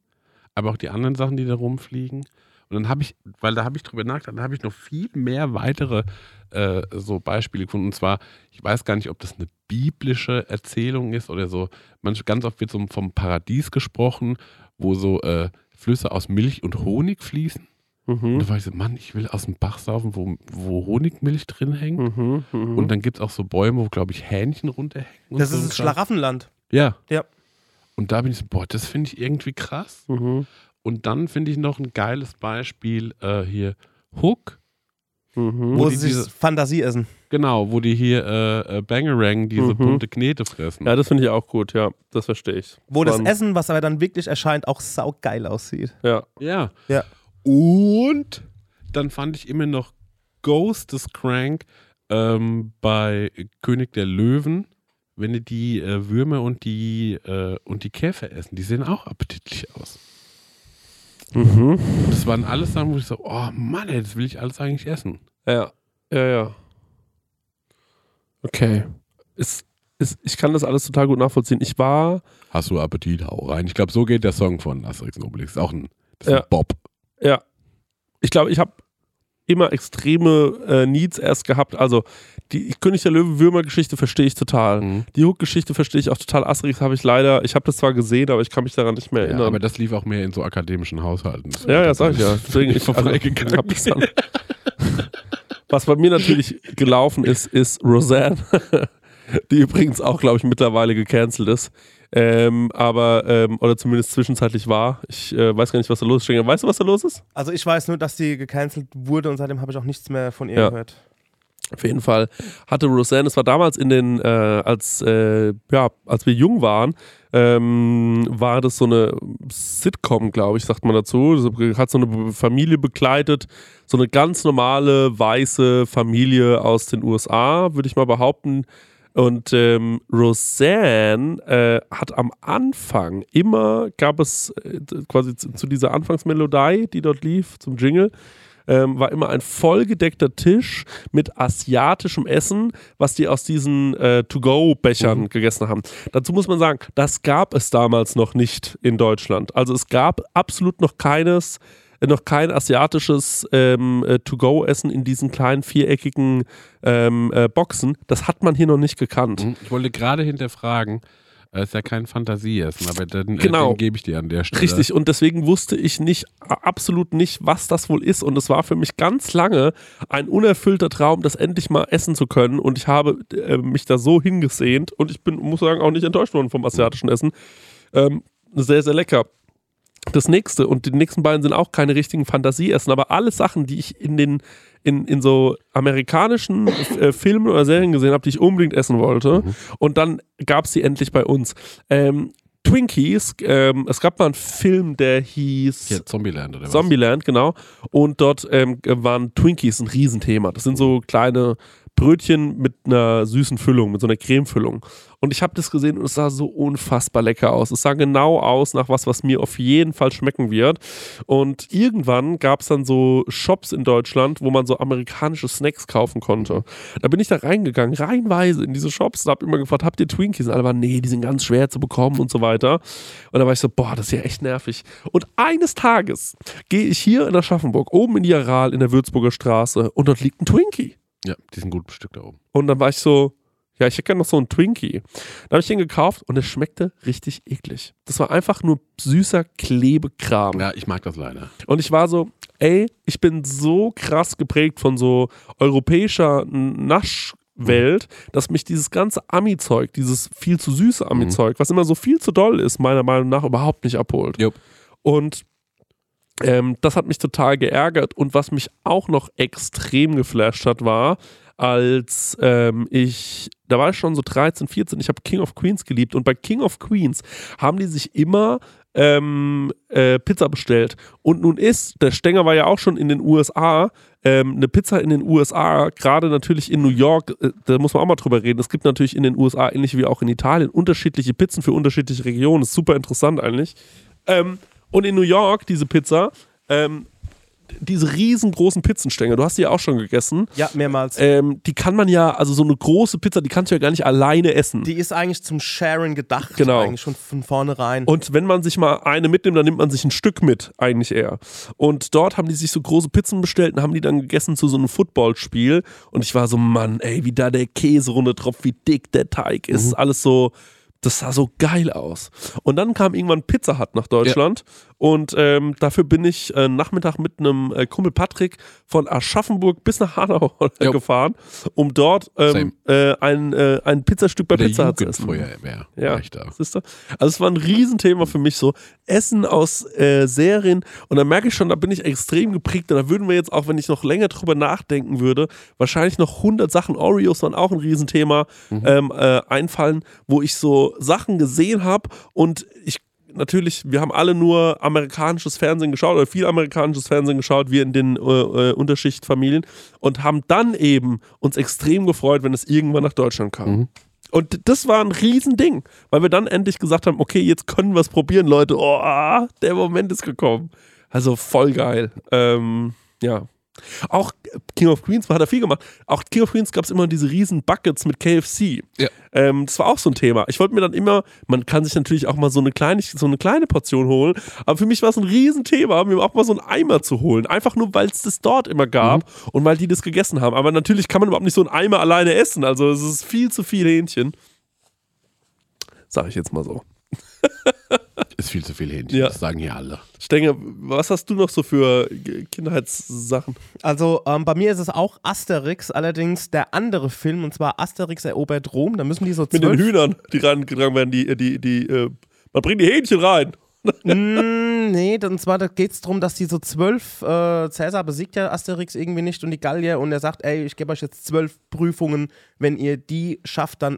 aber auch die anderen Sachen, die da rumfliegen. Und dann habe ich, weil da habe ich drüber nachgedacht, dann habe ich noch viel mehr weitere äh, so Beispiele gefunden. Und zwar, ich weiß gar nicht, ob das eine biblische Erzählung ist oder so. Manch, ganz oft wird so vom Paradies gesprochen, wo so äh, Flüsse aus Milch und Honig fließen. Und Mhm. da war ich so, Mann, ich will aus dem Bach saufen, wo, wo Honigmilch drin hängt. Mhm. Mhm. Und dann gibt es auch so Bäume, wo, glaube ich, Hähnchen runterhängen. und Das so ist das. Schlaraffenland. Ja. Ja. Und da bin ich so, boah, das finde ich irgendwie krass. Mhm. Und dann finde ich noch ein geiles Beispiel äh, hier Hook. Mhm. Wo die sie diese- sich Fantasie essen. Genau, wo die hier äh, äh, Bangerang diese Mhm. bunte Knete fressen. Ja, das finde ich auch gut, ja. Das verstehe ich. Wo das Wann- Essen, was aber dann wirklich erscheint, auch saugeil aussieht. Ja. Ja. Ja. Und dann fand ich immer noch Ghost des Crank ähm, bei König der Löwen, wenn die die äh, Würmer und die, äh, und die Käfer essen. Die sehen auch appetitlich aus. Mhm. Das waren alles Sachen, wo ich so, oh Mann, ey, das will ich alles eigentlich essen. Ja. Ja, ja. Okay. Ist, ist, ich kann das alles total gut nachvollziehen. Ich war, Hast du Appetit, hau rein. Ich glaube, so geht der Song von Asterix und Obelix. Ist auch ein, das ist Ja. ein Bob. ja, ich glaube, ich habe immer extreme äh, Needs erst gehabt. Also die König der Löwen Würmer-Geschichte verstehe ich total. Mhm. Die Hook-Geschichte verstehe ich auch total. Asterix habe ich leider, ich habe das zwar gesehen, aber ich kann mich daran nicht mehr Ja, erinnern. aber das lief auch mehr in so akademischen Haushalten. Das Ja, ja, sag ich ja. Deswegen, ich, ich vorbeigegangen. hab das dann. Was bei mir natürlich gelaufen ist, ist Roseanne, die übrigens auch, glaube ich, mittlerweile gecancelt ist. Ähm, aber, ähm, oder zumindest zwischenzeitlich war. Ich äh, weiß gar nicht, was da los ist. Stenger, Weißt du, was da los ist? Also ich weiß nur, dass die gecancelt wurde und seitdem habe ich auch nichts mehr von ihr Ja. gehört. Auf jeden Fall hatte Roseanne, es war damals in den, äh, als, äh, ja, als wir jung waren, ähm, war das so eine Sitcom, glaube ich, sagt man dazu. Das hat so eine Familie begleitet, so eine ganz normale weiße Familie aus den USA, würde ich mal behaupten. Und ähm, Roseanne äh, hat am Anfang immer, gab es äh, quasi zu, zu dieser Anfangsmelodie, die dort lief, zum Jingle, ähm, war immer ein vollgedeckter Tisch mit asiatischem Essen, was die aus diesen äh, To-Go-Bechern gegessen haben. Dazu muss man sagen, das gab es damals noch nicht in Deutschland. Also es gab absolut noch keines, noch kein asiatisches ähm, äh, To-Go-Essen in diesen kleinen viereckigen ähm, äh, Boxen. Das hat man hier noch nicht gekannt. Mhm. Ich wollte gerade hinterfragen, es ist ja kein Fantasieessen, aber dann Genau. äh, den gebe ich dir an der Stelle. Richtig, und deswegen wusste ich nicht, absolut nicht, was das wohl ist. Und es war für mich ganz lange ein unerfüllter Traum, das endlich mal essen zu können. Und ich habe äh, mich da so hingesehnt und ich bin, muss sagen, auch nicht enttäuscht worden vom asiatischen Essen. Ähm, sehr, sehr lecker. Das nächste, und die nächsten beiden sind auch keine richtigen Fantasieessen, aber alle Sachen, die ich in den in, in so amerikanischen äh, Filmen oder Serien gesehen habe, die ich unbedingt essen wollte. Und dann gab es die endlich bei uns. Ähm, Twinkies, ähm, es gab mal einen Film, der hieß Hier, Zombieland oder was? Zombieland, genau. Und dort ähm, waren Twinkies ein Riesenthema. Das sind so kleine Brötchen mit einer süßen Füllung, mit so einer Cremefüllung. Und ich habe das gesehen und es sah so unfassbar lecker aus. Es sah genau aus nach was, was mir auf jeden Fall schmecken wird. Und irgendwann gab es dann so Shops in Deutschland, wo man so amerikanische Snacks kaufen konnte. Da bin ich da reingegangen, reihenweise in diese Shops und habe immer gefragt, habt ihr Twinkies? Und alle waren, nee, die sind ganz schwer zu bekommen und so weiter. Und da war ich so, boah, das ist ja echt nervig. Und eines Tages gehe ich hier in Aschaffenburg, oben in die Aral in der Würzburger Straße und dort liegt ein Twinkie. Ja, die sind gut bestückt da oben. Und dann war ich so, ja, ich hätte gerne noch so einen Twinkie. Da habe ich den gekauft und es schmeckte richtig eklig. Das war einfach nur süßer Klebekram. Ja, ich mag das leider. Und ich war so, ey, ich bin so krass geprägt von so europäischer Naschwelt, dass mich dieses ganze Ami-Zeug, dieses viel zu süße Ami-Zeug, was immer so viel zu doll ist, meiner Meinung nach überhaupt nicht abholt. Jupp. Und ähm, das hat mich total geärgert. Und was mich auch noch extrem geflasht hat, war, als ähm, ich, da war ich schon so 13, 14, ich habe King of Queens geliebt. Und bei King of Queens haben die sich immer ähm, äh, Pizza bestellt. Und nun ist, der Stenger war ja auch schon in den USA, ähm, eine Pizza in den USA, gerade natürlich in New York, äh, da muss man auch mal drüber reden. Es gibt natürlich in den USA, ähnlich wie auch in Italien, unterschiedliche Pizzen für unterschiedliche Regionen. ist super interessant eigentlich. Ähm, und in New York, diese Pizza, ähm, diese riesengroßen Pizzenstänger, du hast die ja auch schon gegessen. Ja, mehrmals. Ähm, die kann man ja, also so eine große Pizza, die kannst du ja gar nicht alleine essen. die ist eigentlich zum Sharen gedacht. Genau. Eigentlich schon von vornherein. Und wenn man sich mal eine mitnimmt, dann nimmt man sich ein Stück mit, eigentlich eher. Und dort haben die sich so große Pizzen bestellt und haben die dann gegessen zu so einem Footballspiel. Und ich war so, Mann, ey, wie da der Käse runter tropft, wie dick der Teig ist. Alles so, das sah so geil aus. Und dann kam irgendwann Pizza Hut nach Deutschland. Und ähm, dafür bin ich äh, Nachmittag mit einem äh, Kumpel Patrick von Aschaffenburg bis nach Hanau Jo. gefahren, um dort ähm, äh, ein, äh, ein Pizzastück bei Der Pizza zu essen. Jugendfeuerwehr. Ja, da. siehst du? Also es war ein Riesenthema für mich so. Essen aus äh, Serien und da merke ich schon, da bin ich extrem geprägt und da würden wir jetzt auch, wenn ich noch länger drüber nachdenken würde, wahrscheinlich noch 100 Sachen, Oreos waren auch ein Riesenthema, ähm, äh, einfallen, wo ich so Sachen gesehen habe und Natürlich, wir haben alle nur amerikanisches Fernsehen geschaut oder viel amerikanisches Fernsehen geschaut, wir in den äh, äh, Unterschichtfamilien und haben dann eben uns extrem gefreut, wenn es irgendwann nach Deutschland kam. Und das war ein Riesending, weil wir dann endlich gesagt haben, okay, jetzt können wir es probieren, Leute. Oh, der Moment ist gekommen. Also voll geil. Ähm, ja. Auch King of Queens hat er viel gemacht. Auch King of Queens gab es immer diese riesen Buckets mit KFC. Ja. Ähm, das war auch so ein Thema. Ich wollte mir dann immer, man kann sich natürlich auch mal so eine kleine, so eine kleine Portion holen, aber für mich war es ein Riesenthema, mir auch mal so einen Eimer zu holen. Einfach nur, weil es das dort immer gab und weil die das gegessen haben. Aber natürlich kann man überhaupt nicht so einen Eimer alleine essen. Also es ist viel zu viel Hähnchen. Sag ich jetzt mal so. Ist viel zu viel Hähnchen. Ja. Das sagen hier alle. Stenge, was hast du noch so für G- Kindheitssachen? Also ähm, bei mir ist es auch Asterix, allerdings der andere Film, und zwar Asterix erobert Rom. Da müssen die so Mit den zwölf Hühnern, die reingetragen werden, die, die, die, äh, man bringt die Hähnchen rein. Mm, nee, und zwar da geht es darum, dass die so zwölf, äh, Cäsar besiegt ja Asterix irgendwie nicht und die Gallier und er sagt, ey, ich gebe euch jetzt zwölf Prüfungen, wenn ihr die schafft, dann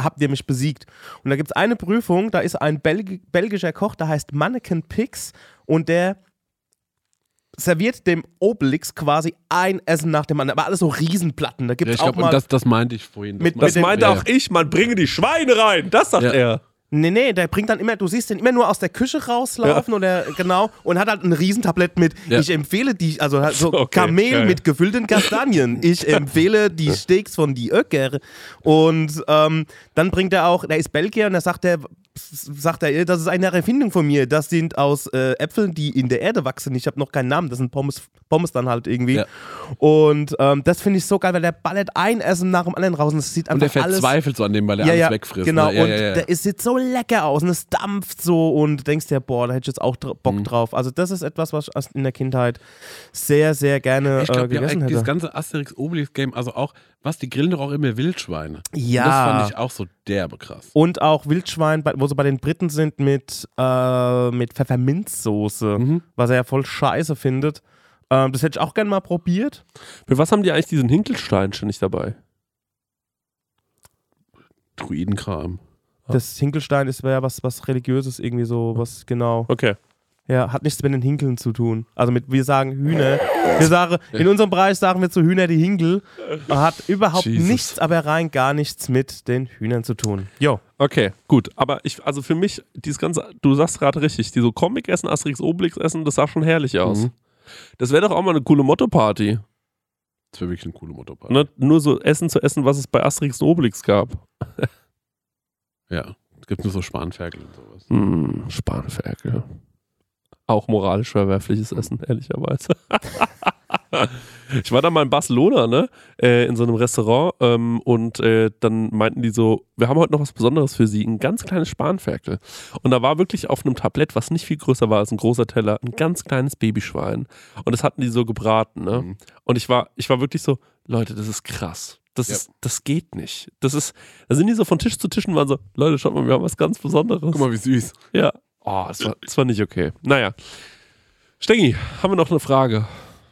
habt ihr mich besiegt. Und da gibt es eine Prüfung, da ist ein Belgi belgischer Koch, der heißt Mannequin Pix und der serviert dem Obelix quasi ein Essen nach dem anderen, aber alles so Riesenplatten. Da gibt Ja, es ich auch glaube, mal... und das, das meinte ich vorhin. Mit- Das meinte auch ich, man bringe die Schweine rein. Das sagt Ja. er. Nee, nee, der bringt dann immer, du siehst den immer nur aus der Küche rauslaufen oder genau und hat halt ein Riesentablett mit, Ja. ich empfehle die, also halt so Okay, Kamel geil. mit gefüllten Kastanien. Ich empfehle die Steaks von die Öcker. Und ähm, dann bringt er auch, der ist Belgier und da sagt er, sagt er, das ist eine Erfindung von mir. Das sind aus äh, Äpfeln, die in der Erde wachsen. Ich habe noch keinen Namen, das sind Pommes, Pommes dann halt irgendwie. Ja. Und ähm, das finde ich so geil, weil der ballert ein Essen nach dem anderen raus und es sieht Und der einfach alles verzweifelt so an dem, weil er ja, alles ja, wegfrisst. Genau, ne? ja, und ja, ja. der ist, sieht so lecker aus und es dampft so und du denkst dir, boah, da hätte ich jetzt auch dr Mhm. Bock drauf. Also das ist etwas, was ich in der Kindheit sehr, sehr gerne Ich äh, glaube, ja, gegessen dieses hätte. ganze Asterix-Obelix-Game, also auch, was, die grillen doch auch immer Wildschweine. Ja. Und das fand ich auch so derbe krass. Und auch Wildschwein, wo sie bei den Briten sind mit, äh, mit Pfefferminzsoße, Mhm. was er ja voll scheiße findet. Ähm, das hätte ich auch gerne mal probiert. Für was haben die eigentlich diesen Hinkelstein ständig dabei? Druidenkram. Das Hinkelstein ist ja was, was religiöses irgendwie so, was genau. Okay. Ja, hat nichts mit den Hinkeln zu tun. Also mit, wir sagen Hühner. Wir sagen, in unserem Bereich sagen wir zu Hühner die Hinkel. Hat überhaupt Jesus. nichts, aber rein gar nichts mit den Hühnern zu tun. Jo. Okay, gut. Aber ich, also für mich, dieses ganze, du sagst gerade richtig, die so Comic-Essen, Asterix Obelix essen, das sah schon herrlich aus. Mhm. Das wäre doch auch mal eine coole Motto-Party. Das wäre wirklich eine coole Motorpark. Ne? Nur so Essen zu essen, was es bei Asterix und Obelix gab. Ja. Es gibt nur so Spanferkel und sowas. Hm, Spanferkel. Auch moralisch verwerfliches Essen, ehrlicherweise. ich war da mal in Barcelona, ne? Äh, in so einem Restaurant ähm, und äh, dann meinten die so, wir haben heute noch was Besonderes für Sie, ein ganz kleines Spanferkel. Und da war wirklich auf einem Tablett, was nicht viel größer war als ein großer Teller, ein ganz kleines Babyschwein. Und das hatten die so gebraten, ne? Mhm. Und ich war, ich war wirklich so, Leute, das ist krass. Das, Ja. ist, das geht nicht. Das ist, da sind die so von Tisch zu Tisch und waren so, Leute, schaut mal, wir haben was ganz Besonderes. Guck mal, wie süß. Ja. Oh, das war, das war nicht okay. Naja. Stengi, haben wir noch eine Frage?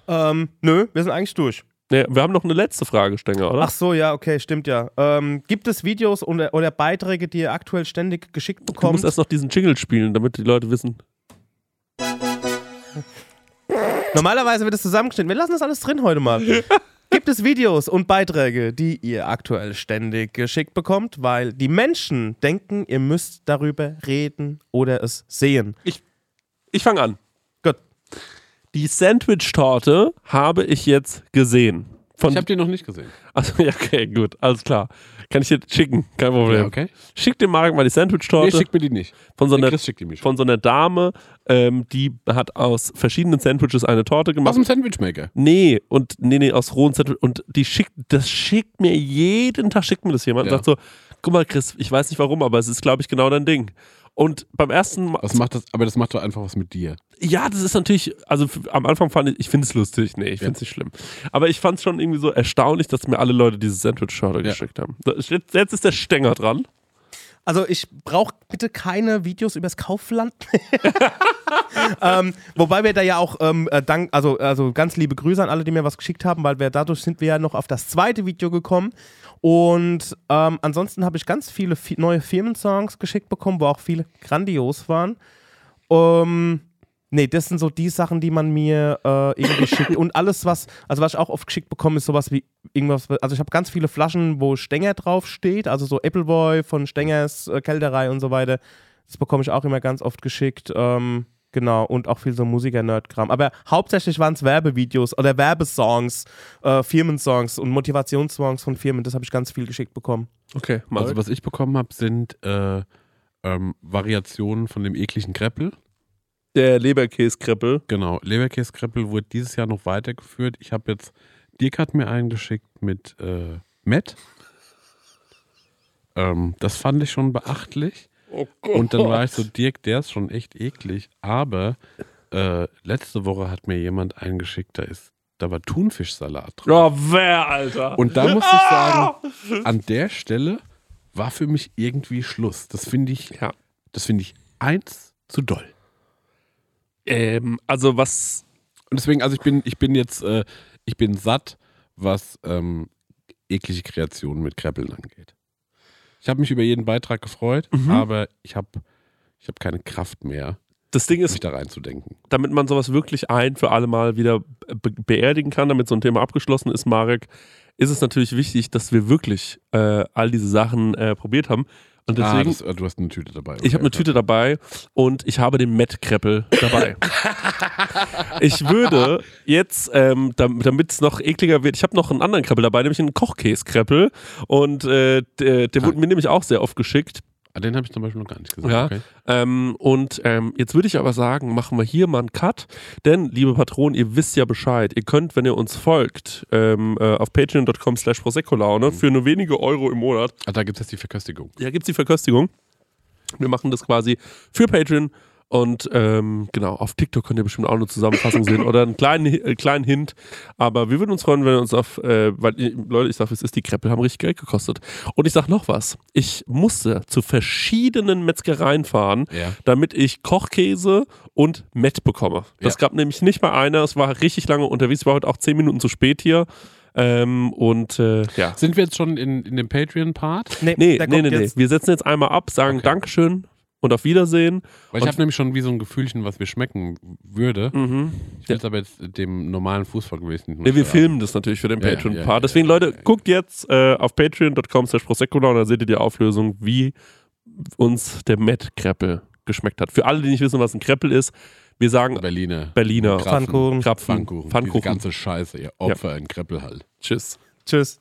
Ähm, nö, wir sind eigentlich durch. Nee, wir haben noch eine letzte Frage, Stenger, oder? Ach so, ja, okay, stimmt ja. Ähm, gibt es Videos oder, oder Beiträge, die ihr aktuell ständig geschickt du bekommt? musst erst noch diesen Jingle spielen, damit die Leute wissen. Normalerweise wird es zusammengeschnitten. Wir lassen das alles drin heute mal. Gibt es Videos und Beiträge, die ihr aktuell ständig geschickt bekommt, weil die Menschen denken, ihr müsst darüber reden oder es sehen? Ich fange an. Gut. Die Sandwich-Torte habe ich jetzt gesehen. Von, Ich habe die noch nicht gesehen. also, ja, okay, gut, alles klar. Kann ich dir schicken, kein Problem. Ja, okay. Schick dem Marc mal die Nee, Sandwich-Torte schick mir die nicht. von, so einer, Chris schickt die mir schon. von so einer Dame, ähm, die hat aus verschiedenen Sandwiches eine Torte Aus gemacht. dem Sandwichmaker. Nee, und nee, nee, aus rohen Zettel. Und die schickt, das schickt mir jeden Tag, schickt mir das jemand Ja. und sagt so, guck mal, Chris, ich weiß nicht warum, aber es ist, glaube ich, genau dein Ding. Und beim ersten Mal, Was macht das? Aber das macht doch einfach was mit dir. Ja, das ist natürlich, also am Anfang fand ich, ich finde es lustig, nee, ich finde es nicht schlimm. Aber ich fand es schon irgendwie so erstaunlich, dass mir alle Leute diese Sandwich-Torte Ja. geschickt haben. Jetzt, ist der Stänger dran. Also ich brauche bitte keine Videos übers Kaufland. ähm, wobei wir da ja auch ähm, äh, dank, also, also ganz liebe Grüße an alle, die mir was geschickt haben, weil wir dadurch sind wir ja noch auf das zweite Video gekommen. Und ähm, ansonsten habe ich ganz viele neue Firmensongs geschickt bekommen, wo auch viele grandios waren. Ähm, nee, das sind so die Sachen, die man mir äh, irgendwie schickt. Und alles, was, also was ich auch oft geschickt bekomme, ist sowas wie irgendwas, also ich habe ganz viele Flaschen, wo Stenger drauf steht, also so Appleboy von Stengers äh, Kälterei und so weiter. Das bekomme ich auch immer ganz oft geschickt. Ähm, genau, und auch viel so Musiker-Nerd-Kram. Aber hauptsächlich waren es Werbevideos oder Werbesongs, äh, Firmensongs und Motivationssongs von Firmen. Das habe ich ganz viel geschickt bekommen. Okay, Also was ich bekommen habe, sind äh, ähm, Variationen von dem ekligen Kreppel. Der Leberkäskreppel. Genau, Leberkäskreppel wurde dieses Jahr noch weitergeführt. Ich habe jetzt, Dirk hat mir einen geschickt mit äh, Matt. Ähm, das fand ich schon beachtlich. Oh Und dann war ich so, Dirk, der ist schon echt eklig. Aber äh, letzte Woche hat mir jemand einen geschickt, da ist, da war Thunfischsalat drin. Oh, wer, Alter? Und da muss ich sagen, an der Stelle war für mich irgendwie Schluss. Das finde ich, Ja. das finde ich 1 zu doll. Ähm, also was. Und deswegen, also ich bin, ich bin jetzt, äh, ich bin satt, was ähm, eklige Kreationen mit Kreppeln angeht. Ich habe mich über jeden Beitrag gefreut, Mhm. aber ich habe ich hab keine Kraft mehr, Das Ding mich ist, da reinzudenken. damit man sowas wirklich ein für alle Mal wieder be beerdigen kann, damit so ein Thema abgeschlossen ist, Marek, ist es natürlich wichtig, dass wir wirklich äh, all diese Sachen äh, probiert haben. Und ah, deswegen, das, äh, du hast eine Tüte dabei. ich habe eine Tüte dabei und ich habe den Met-Kreppel dabei. ich würde jetzt, ähm, damit es noch ekliger wird, ich habe noch einen anderen Kreppel dabei, nämlich einen Kochkäse-Kreppel. Und äh, der, der wurde mir nämlich auch sehr oft geschickt. Ah, den habe ich zum Beispiel noch gar nicht gesehen. Ja. Okay. Ähm, und ähm, jetzt würde ich aber sagen, machen wir hier mal einen Cut. Denn, liebe Patronen, ihr wisst ja Bescheid. Ihr könnt, wenn ihr uns folgt, ähm, äh, auf patreon.com slash Prosecco-Laune für nur wenige Euro im Monat, Ah, da gibt es jetzt die Verköstigung. ja, gibt es die Verköstigung. Wir machen das quasi für Patreon. Und ähm, genau, auf TikTok könnt ihr bestimmt auch eine Zusammenfassung sehen oder einen kleinen, äh, kleinen Hint. Aber wir würden uns freuen, wenn ihr uns auf, äh, weil, äh, Leute, ich sage, es ist, die Kreppel haben richtig Geld gekostet. Und ich sage noch was. Ich musste zu verschiedenen Metzgereien fahren, Ja. damit ich Kochkäse und Met bekomme. Das Ja. gab nämlich nicht mal einer. Es war richtig lange unterwegs. Ich war heute auch zehn Minuten zu spät hier. Ähm, und äh, ja. Sind wir jetzt schon in, in dem Patreon-Part? Nee, nee, nee, nee. jetzt. Wir setzen jetzt einmal ab, sagen Okay. Dankeschön und auf Wiedersehen. Weil ich habe nämlich schon wie so ein Gefühlchen, was mir schmecken würde. Mhm. Ich will es aber jetzt dem normalen Fußballgewissen nicht Nee, wir filmen das natürlich für den Ja, ja, Patreon-Part. ja, ja, Deswegen, ja, Leute, ja, ja. guckt jetzt äh, auf patreon.com slash prosecco und da seht ihr die Auflösung, wie uns der Matt-Kreppel geschmeckt hat. Für alle, die nicht wissen, was ein Kreppel ist, wir sagen Berliner. Berliner Krapfen. Pfannkuchen. Krapfen, Pfannkuchen. Diese Pfannkuchen. ganze Scheiße, ihr Opfer in Kreppel halt. Tschüss. Tschüss.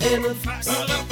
Hörerinnenfax.